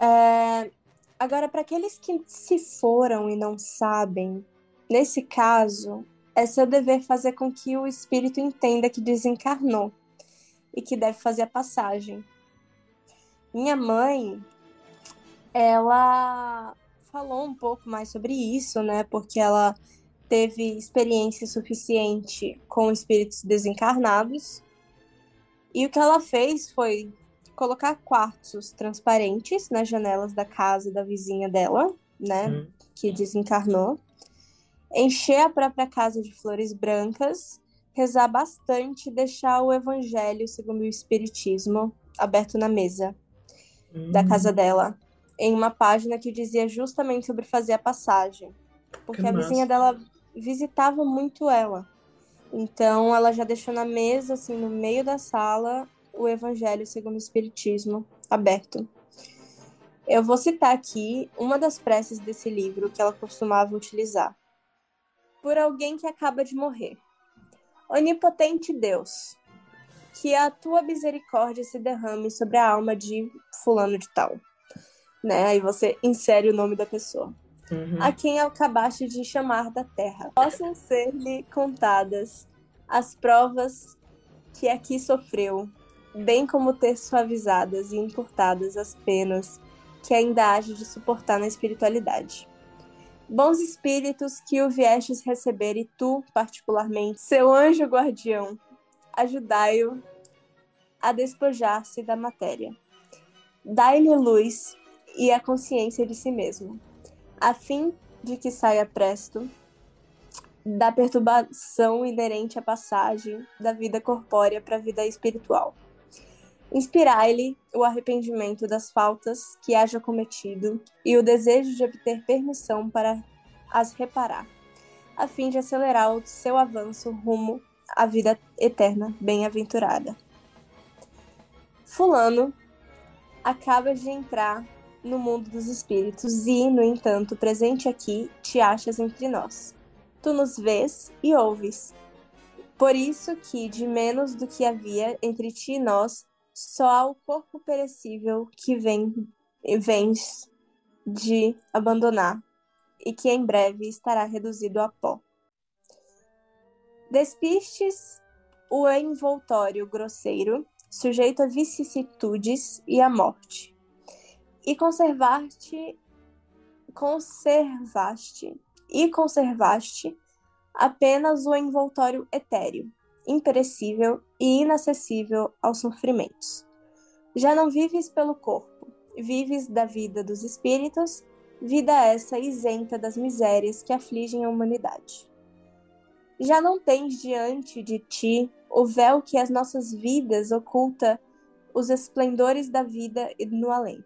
É... Agora, para aqueles que se foram e não sabem, nesse caso, é seu dever fazer com que o espírito entenda que desencarnou e que deve fazer a passagem. Minha mãe ela falou um pouco mais sobre isso, né? Porque ela teve experiência suficiente com espíritos desencarnados. E o que ela fez foi colocar quartzos transparentes nas janelas da casa da vizinha dela, né? Hum. Que desencarnou. Encher a própria casa de flores brancas, rezar bastante e deixar o evangelho segundo o espiritismo aberto na mesa hum. da casa dela, em uma página que dizia justamente sobre fazer a passagem. Porque que a massa. vizinha dela visitava muito ela. Então ela já deixou na mesa, assim, no meio da sala, o Evangelho segundo o Espiritismo aberto. Eu vou citar aqui uma das preces desse livro que ela costumava utilizar. Por alguém que acaba de morrer. Onipotente Deus, que a tua misericórdia se derrame sobre a alma de fulano de tal. Né? Aí você insere o nome da pessoa uhum. a quem acabaste de chamar da terra. Possam ser-lhe contadas as provas que aqui sofreu, bem como ter suavizadas e encurtadas as penas que ainda age de suportar na espiritualidade. Bons espíritos que o viestes receber e tu, particularmente, seu anjo guardião, ajudai-o a despojar-se da matéria. Dai-lhe luz e a consciência de si mesmo a fim de que saia presto da perturbação inerente à passagem da vida corpórea para a vida espiritual. Inspirai-lhe o arrependimento das faltas que haja cometido e o desejo de obter permissão para as reparar, a fim de acelerar o seu avanço rumo à vida eterna bem-aventurada. Fulano acaba de entrar no mundo dos espíritos e, no entanto, presente aqui, te achas entre nós. Tu nos vês e ouves. Por isso que, de menos do que havia entre ti e nós, só há o corpo perecível que vem, vens de abandonar e que em breve estará reduzido a pó. Despistes o envoltório grosseiro, sujeito a vicissitudes e à morte e conservaste conservaste e conservaste apenas o envoltório etéreo, imperecível e inacessível aos sofrimentos. Já não vives pelo corpo, vives da vida dos espíritos, vida essa isenta das misérias que afligem a humanidade. Já não tens diante de ti o véu que as nossas vidas oculta os esplendores da vida e no além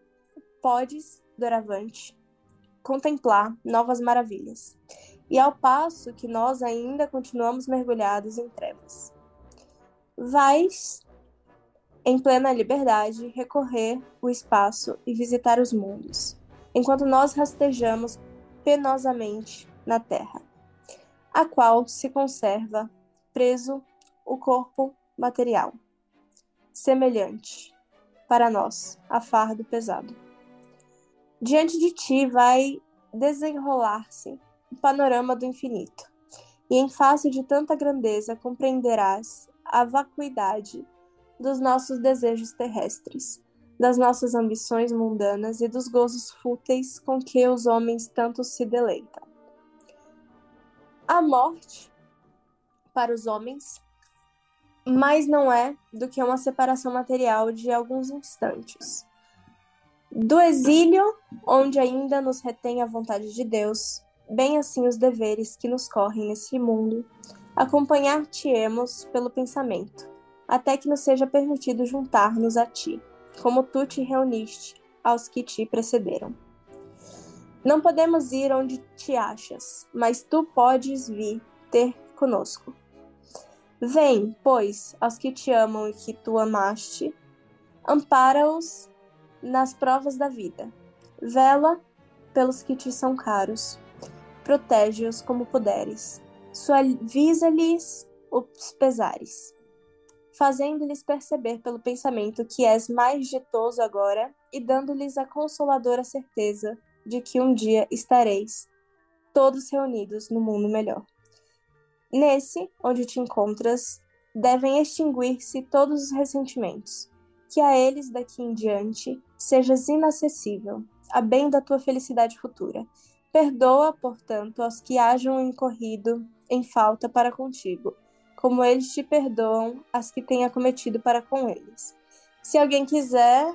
podes, doravante, contemplar novas maravilhas, e ao passo que nós ainda continuamos mergulhados em trevas. Vais, em plena liberdade, recorrer o espaço e visitar os mundos, enquanto nós rastejamos penosamente na terra, a qual se conserva preso o corpo material, semelhante, para nós, a fardo pesado. Diante de ti vai desenrolar-se o panorama do infinito, e em face de tanta grandeza compreenderás a vacuidade dos nossos desejos terrestres, das nossas ambições mundanas e dos gozos fúteis com que os homens tanto se deleitam. A morte, para os homens, mais não é do que uma separação material de alguns instantes do exílio, onde ainda nos retém a vontade de Deus, bem assim os deveres que nos correm nesse mundo, acompanhar-te-emos pelo pensamento, até que nos seja permitido juntar-nos a ti, como tu te reuniste aos que te precederam. Não podemos ir onde te achas, mas tu podes vir ter conosco. Vem, pois, aos que te amam e que tu amaste, ampara-os nas provas da vida. Vela pelos que te são caros. Protege-os como puderes. Suaviza-lhes os pesares, fazendo-lhes perceber pelo pensamento que és mais ditoso agora e dando-lhes a consoladora certeza de que um dia estareis todos reunidos no mundo melhor. Nesse, onde te encontras, devem extinguir-se todos os ressentimentos, que a eles daqui em diante sejas inacessível, a bem da tua felicidade futura. Perdoa, portanto, aos que hajam incorrido em falta para contigo, como eles te perdoam as que tenha cometido para com eles. Se alguém quiser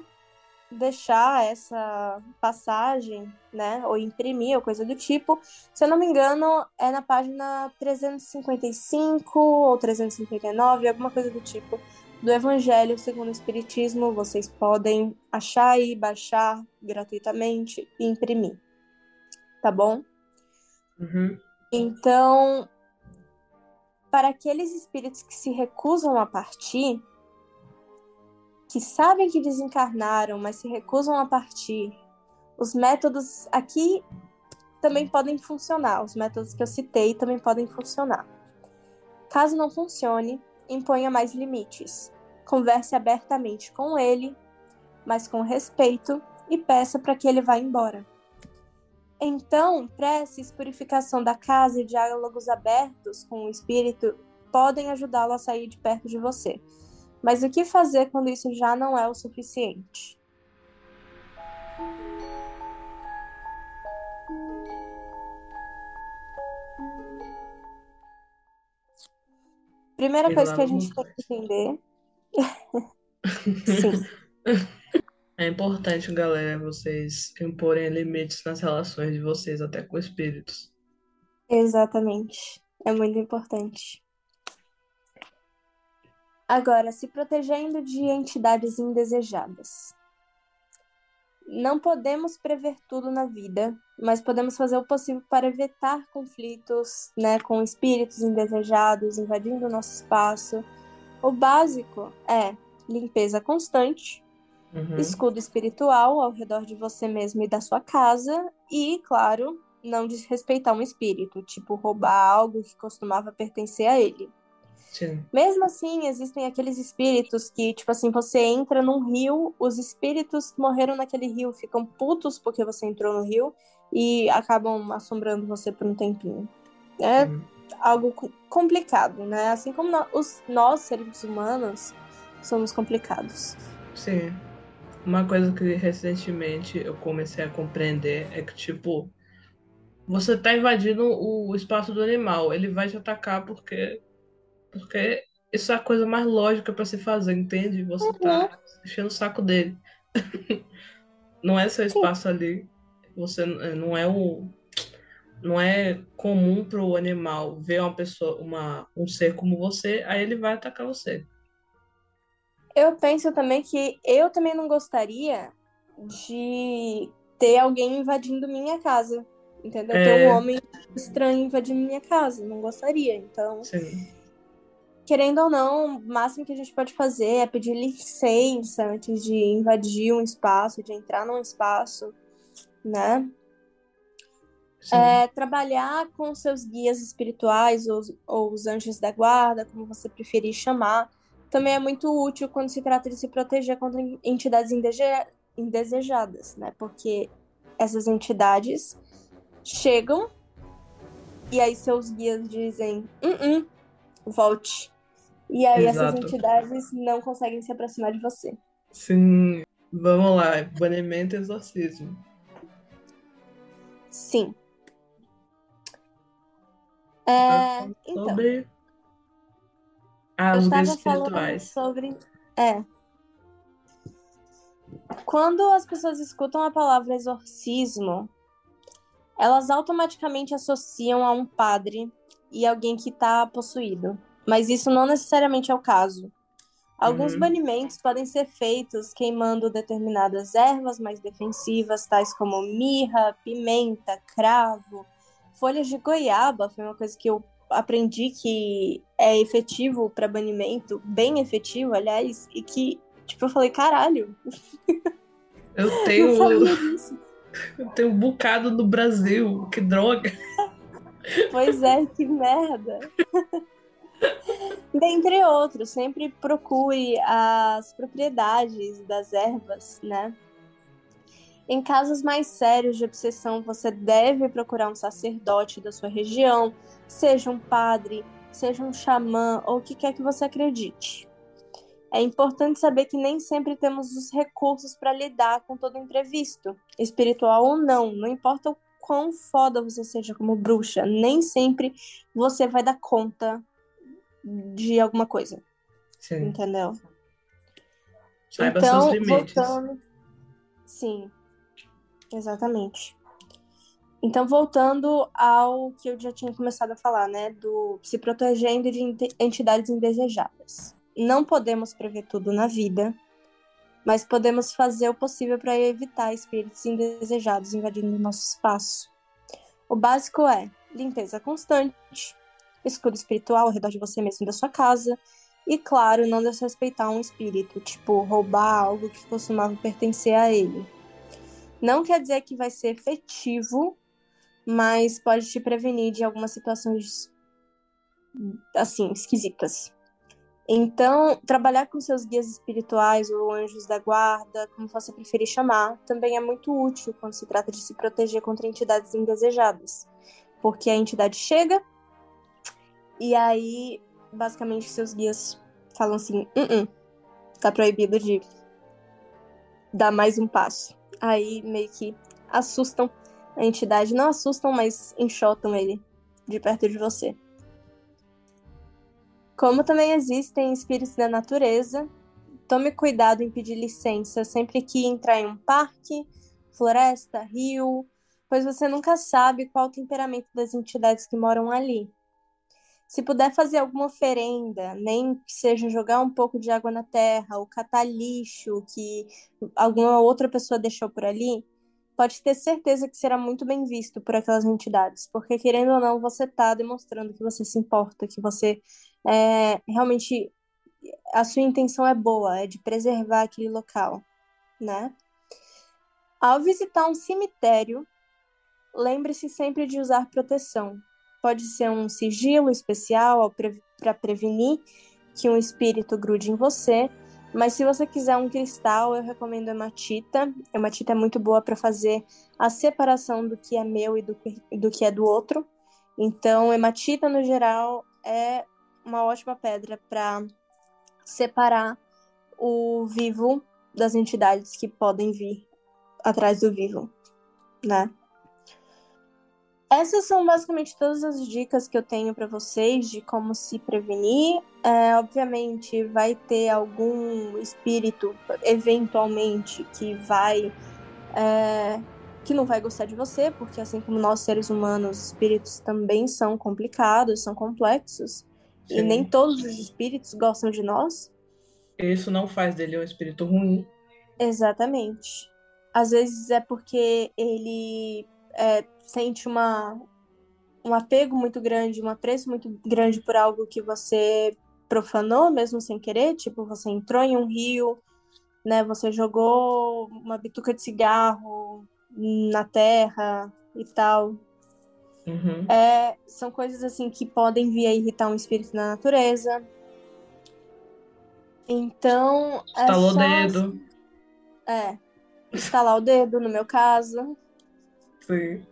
deixar essa passagem, né, ou imprimir ou coisa do tipo, se eu não me engano, é na página 355 ou 359, alguma coisa do tipo, do Evangelho segundo o Espiritismo, vocês podem achar e baixar gratuitamente e imprimir tá bom? Uhum. Então, para aqueles espíritos que se recusam a partir, que sabem que desencarnaram, mas se recusam a partir, os métodos aqui também podem funcionar. Os métodos que eu citei também podem funcionar. Caso não funcione, imponha mais limites. Converse abertamente com ele, mas com respeito, e peça para que ele vá embora. Então, preces, purificação da casa e diálogos abertos com o espírito podem ajudá-lo a sair de perto de você. Mas o que fazer quando isso já não é o suficiente? Primeira coisa que a gente tem que entender. Sim. É importante, galera, vocês imporem limites nas relações de vocês até com espíritos. Exatamente. É muito importante. Agora, se protegendo de entidades indesejadas. Não podemos prever tudo na vida, mas podemos fazer o possível para evitar conflitos né, com espíritos indesejados invadindo o nosso espaço. O básico é limpeza constante, Uhum. Escudo espiritual ao redor de você mesmo e da sua casa. E, claro, não desrespeitar um espírito, tipo roubar algo que costumava pertencer a ele. Sim. Mesmo assim, existem aqueles espíritos que, tipo assim, você entra num rio, os espíritos que morreram naquele rio ficam putos porque você entrou no rio e acabam assombrando você por um tempinho. É uhum. algo complicado, né? Assim como nós, os, nós, seres humanos, somos complicados. Sim. Uma coisa que recentemente eu comecei a compreender é que, tipo, você tá invadindo o espaço do animal, ele vai te atacar porque porque isso é a coisa mais lógica para se fazer, entende? Você uhum. tá enchendo o saco dele. não é seu espaço ali. Você não é o não é comum para o animal ver uma pessoa, uma, um ser como você, aí ele vai atacar você. Eu penso também que eu também não gostaria de ter alguém invadindo minha casa. Entendeu? É... Ter um homem estranho invadindo minha casa. Não gostaria. Então. Sim. Querendo ou não, o máximo que a gente pode fazer é pedir licença antes de invadir um espaço, de entrar num espaço, né? É, trabalhar com seus guias espirituais ou, ou os anjos da guarda, como você preferir chamar, também é muito útil quando se trata de se proteger contra entidades indesejadas, né? Porque essas entidades chegam e aí seus guias dizem, uh, -uh volte. E aí Exato. essas entidades não conseguem se aproximar de você. Sim, vamos lá, banimento e exorcismo. Sim. É, então, sobre ah, os guias espirituais. sobre. É. Quando as pessoas escutam a palavra exorcismo, elas automaticamente associam a um padre e alguém que está possuído. Mas isso não necessariamente é o caso. Alguns uhum. banimentos podem ser feitos queimando determinadas ervas mais defensivas, tais como mirra, pimenta, cravo, folhas de goiaba. Foi uma coisa que eu aprendi que é efetivo para banimento, bem efetivo, aliás, e que, tipo, eu falei, caralho. Eu tenho. Eu tenho um bocado no Brasil, que droga. Pois é, que merda. Dentre outros, sempre procure as propriedades das ervas, né? Em casos mais sérios de obsessão, você deve procurar um sacerdote da sua região, seja um padre, seja um xamã ou o que quer que você acredite. É importante saber que nem sempre temos os recursos para lidar com todo imprevisto, espiritual ou não, não importa o quão foda você seja como bruxa, nem sempre você vai dar conta de alguma coisa. Sim. Entendeu? Saiba então, seus limites. Voltando... Sim, exatamente. Então, voltando ao que eu já tinha começado a falar, né? Do se protegendo de entidades indesejadas. Não podemos prever tudo na vida, mas podemos fazer o possível para evitar espíritos indesejados invadindo nosso espaço. O básico é limpeza constante, escudo espiritual ao redor de você mesmo e da sua casa, e claro, não desrespeitar um espírito, tipo roubar algo que costumava pertencer a ele. Não quer dizer que vai ser efetivo, mas pode te prevenir de algumas situações assim, esquisitas. Então, trabalhar com seus guias espirituais ou anjos da guarda, como você preferir chamar, também é muito útil quando se trata de se proteger contra entidades indesejadas. Porque a entidade chega e aí, basicamente, seus guias falam assim: uh tá proibido de dar mais um passo. Aí meio que assustam a entidade, não assustam, mas enxotam ele de perto de você. Como também existem espíritos da natureza, tome cuidado em pedir licença sempre que entrar em um parque, floresta, rio, pois você nunca sabe qual o temperamento das entidades que moram ali. Se puder fazer alguma oferenda, nem que seja jogar um pouco de água na terra, ou catar lixo que alguma outra pessoa deixou por ali, pode ter certeza que será muito bem visto por aquelas entidades, porque querendo ou não, você está demonstrando que você se importa, que você é, realmente a sua intenção é boa, é de preservar aquele local, né? Ao visitar um cemitério, lembre-se sempre de usar proteção. Pode ser um sigilo especial para prevenir que um espírito grude em você, mas se você quiser um cristal, eu recomendo a hematita. A hematita é muito boa para fazer a separação do que é meu e do, do que é do outro. Então, hematita no geral é uma ótima pedra para separar o vivo das entidades que podem vir atrás do vivo, né? Essas são basicamente todas as dicas que eu tenho para vocês de como se prevenir. É, obviamente, vai ter algum espírito, eventualmente, que vai. É, que não vai gostar de você, porque assim como nós seres humanos, espíritos também são complicados, são complexos. Sim. E nem todos os espíritos gostam de nós. Isso não faz dele um espírito ruim. Exatamente. Às vezes é porque ele é, sente uma, um apego muito grande, um apreço muito grande por algo que você profanou, mesmo sem querer. Tipo, você entrou em um rio, né? Você jogou uma bituca de cigarro na terra e tal. Uhum. É, são coisas assim que podem vir a irritar um espírito na natureza. Então. Estalou é o dedo. É. Estalar o dedo, no meu caso. Sim.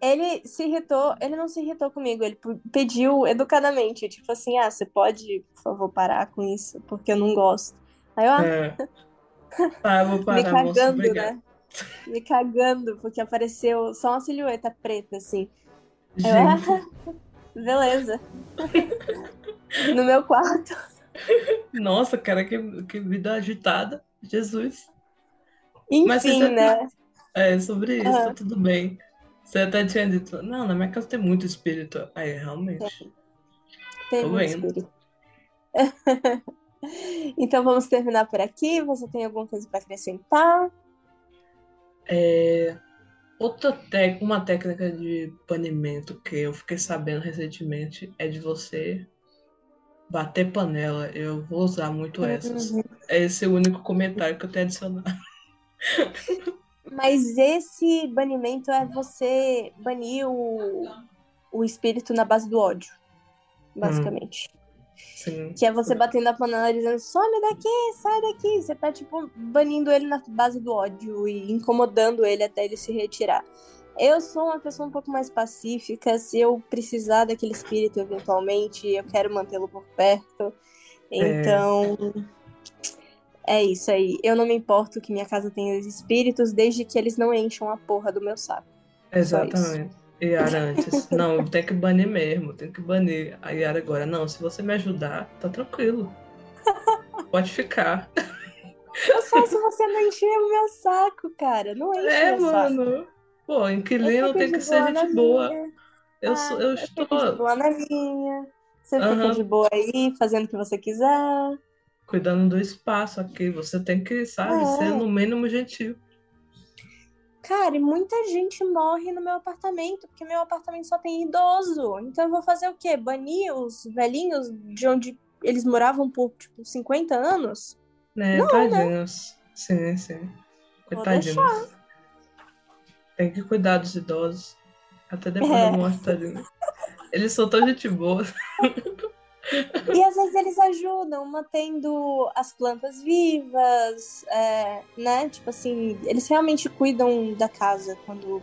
Ele se irritou, ele não se irritou comigo, ele pediu educadamente, tipo assim, ah, você pode, por favor, parar com isso, porque eu não gosto. Aí eu, ah, é. ah, eu vou parar, me cagando, né? me cagando, porque apareceu só uma silhueta preta, assim. Eu, beleza. no meu quarto. Nossa, cara, que, que vida agitada. Jesus. Enfim, Mas né? É, sobre isso, uhum. tudo bem. Você até tinha dito, não, na minha casa tem muito espírito. Aí, realmente. Tem, tem muito vendo. espírito. então vamos terminar por aqui. Você tem alguma coisa para acrescentar? É, outra uma técnica de banimento que eu fiquei sabendo recentemente é de você bater panela. Eu vou usar muito essas. Uhum. Esse é o único comentário que eu tenho a adicionar. Mas esse banimento é você banir o, o espírito na base do ódio, basicamente. Hum. Sim. Que é você batendo a panela dizendo, some daqui, sai daqui. Você tá, tipo, banindo ele na base do ódio e incomodando ele até ele se retirar. Eu sou uma pessoa um pouco mais pacífica. Se eu precisar daquele espírito eventualmente, eu quero mantê-lo por perto. Então, é. É isso aí. Eu não me importo que minha casa tenha espíritos, desde que eles não encham a porra do meu saco. Exatamente. E antes, não, tem que banir mesmo, tem que banir. A Yara agora, não, se você me ajudar, tá tranquilo. Pode ficar. Eu só se você não encher o meu saco, cara. Não enche É, meu saco. mano. Pô, inquilino tem que ser gente boa. minha. Eu, Ah, sou, eu eu fico de estou boa na minha. Você fica Aham. de boa aí, fazendo o que você quiser. Cuidando do espaço aqui. Você tem que, sabe, É. ser no mínimo gentil. Cara, e muita gente morre no meu apartamento, porque meu apartamento só tem idoso. Então eu vou fazer o quê? Banir os velhinhos de onde eles moravam por, tipo, 50 anos? Né, Não, tadinhos. Sim, sim. Vou Coitadinhos. Tem que cuidar dos idosos. Até depois É. da morte, tadinho. Eles são tão gente boa. E às vezes eles ajudam mantendo as plantas vivas, é, né? Tipo assim, eles realmente cuidam da casa quando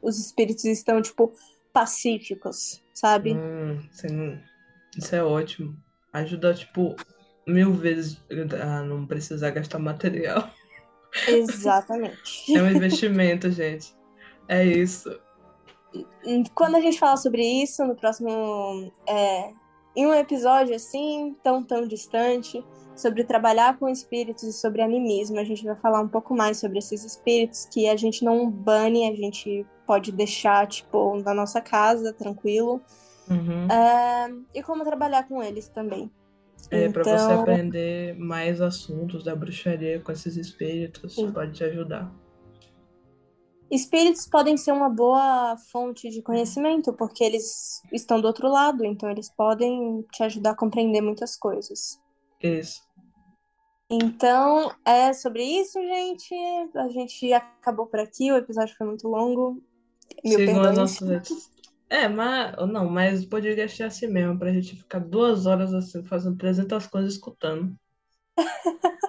os espíritos estão, tipo, pacíficos, sabe? Hum, sim. Isso é ótimo. Ajuda, tipo, mil vezes a não precisar gastar material. Exatamente. É um investimento, gente. É isso. Quando a gente falar sobre isso no próximo. é, em um episódio assim, tão, tão distante, sobre trabalhar com espíritos e sobre animismo, a gente vai falar um pouco mais sobre esses espíritos que a gente não bane, a gente pode deixar, tipo, na nossa casa, tranquilo. Uhum. É, e como trabalhar com eles também. É, pra você Então- aprender mais assuntos da bruxaria com esses espíritos, Sim. pode te ajudar. Espíritos podem ser uma boa fonte de conhecimento, porque eles estão do outro lado, então eles podem te ajudar a compreender muitas coisas. Isso. Então, é sobre isso, gente. A gente acabou por aqui, o episódio foi muito longo. Mil Sigam as nossas. É, mas. Não, mas o podcast é assim mesmo, pra gente ficar duas horas assim, fazendo 300 coisas escutando.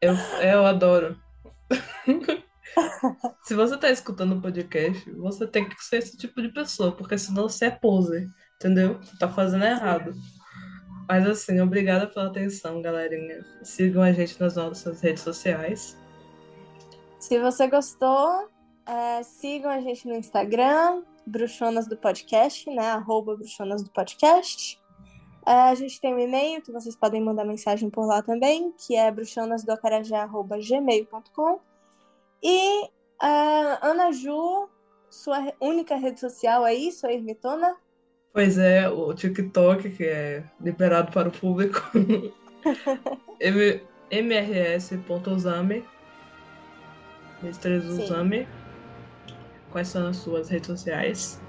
Eu, eu adoro. Se você tá escutando o podcast, você tem que ser esse tipo de pessoa, porque senão você é poser, entendeu? Você tá fazendo errado. Mas assim, obrigada pela atenção, galerinha. Sigam a gente nas nossas redes sociais. Se você gostou, é, sigam a gente no Instagram, Bruxonas do Podcast, né? Arroba Bruxonas do Podcast. É, a gente tem um e-mail que vocês podem mandar mensagem por lá também, que é bruxonasdoacarajé.gmail.com. E é, Ana Ju, sua única rede social aí, sua ermitona? Pois é, o TikTok, que é liberado para o público. M- mrs.uzame. Mr. Sim. Uzame. Quais são as suas redes sociais?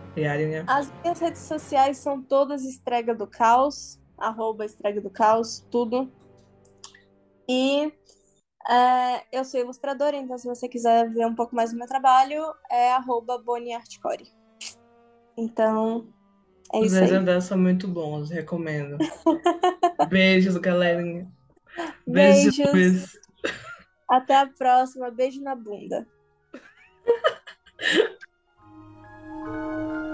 As minhas redes sociais são todas Estrega do Caos, arroba Estrega do Caos, tudo. E é, eu sou ilustradora, então se você quiser ver um pouco mais do meu trabalho, é arroba boniartcore. Então, é Os isso aí. desenhos são muito bons, recomendo. Beijos, galerinha. Beijos. Beijos. Até a próxima. Beijo na bunda.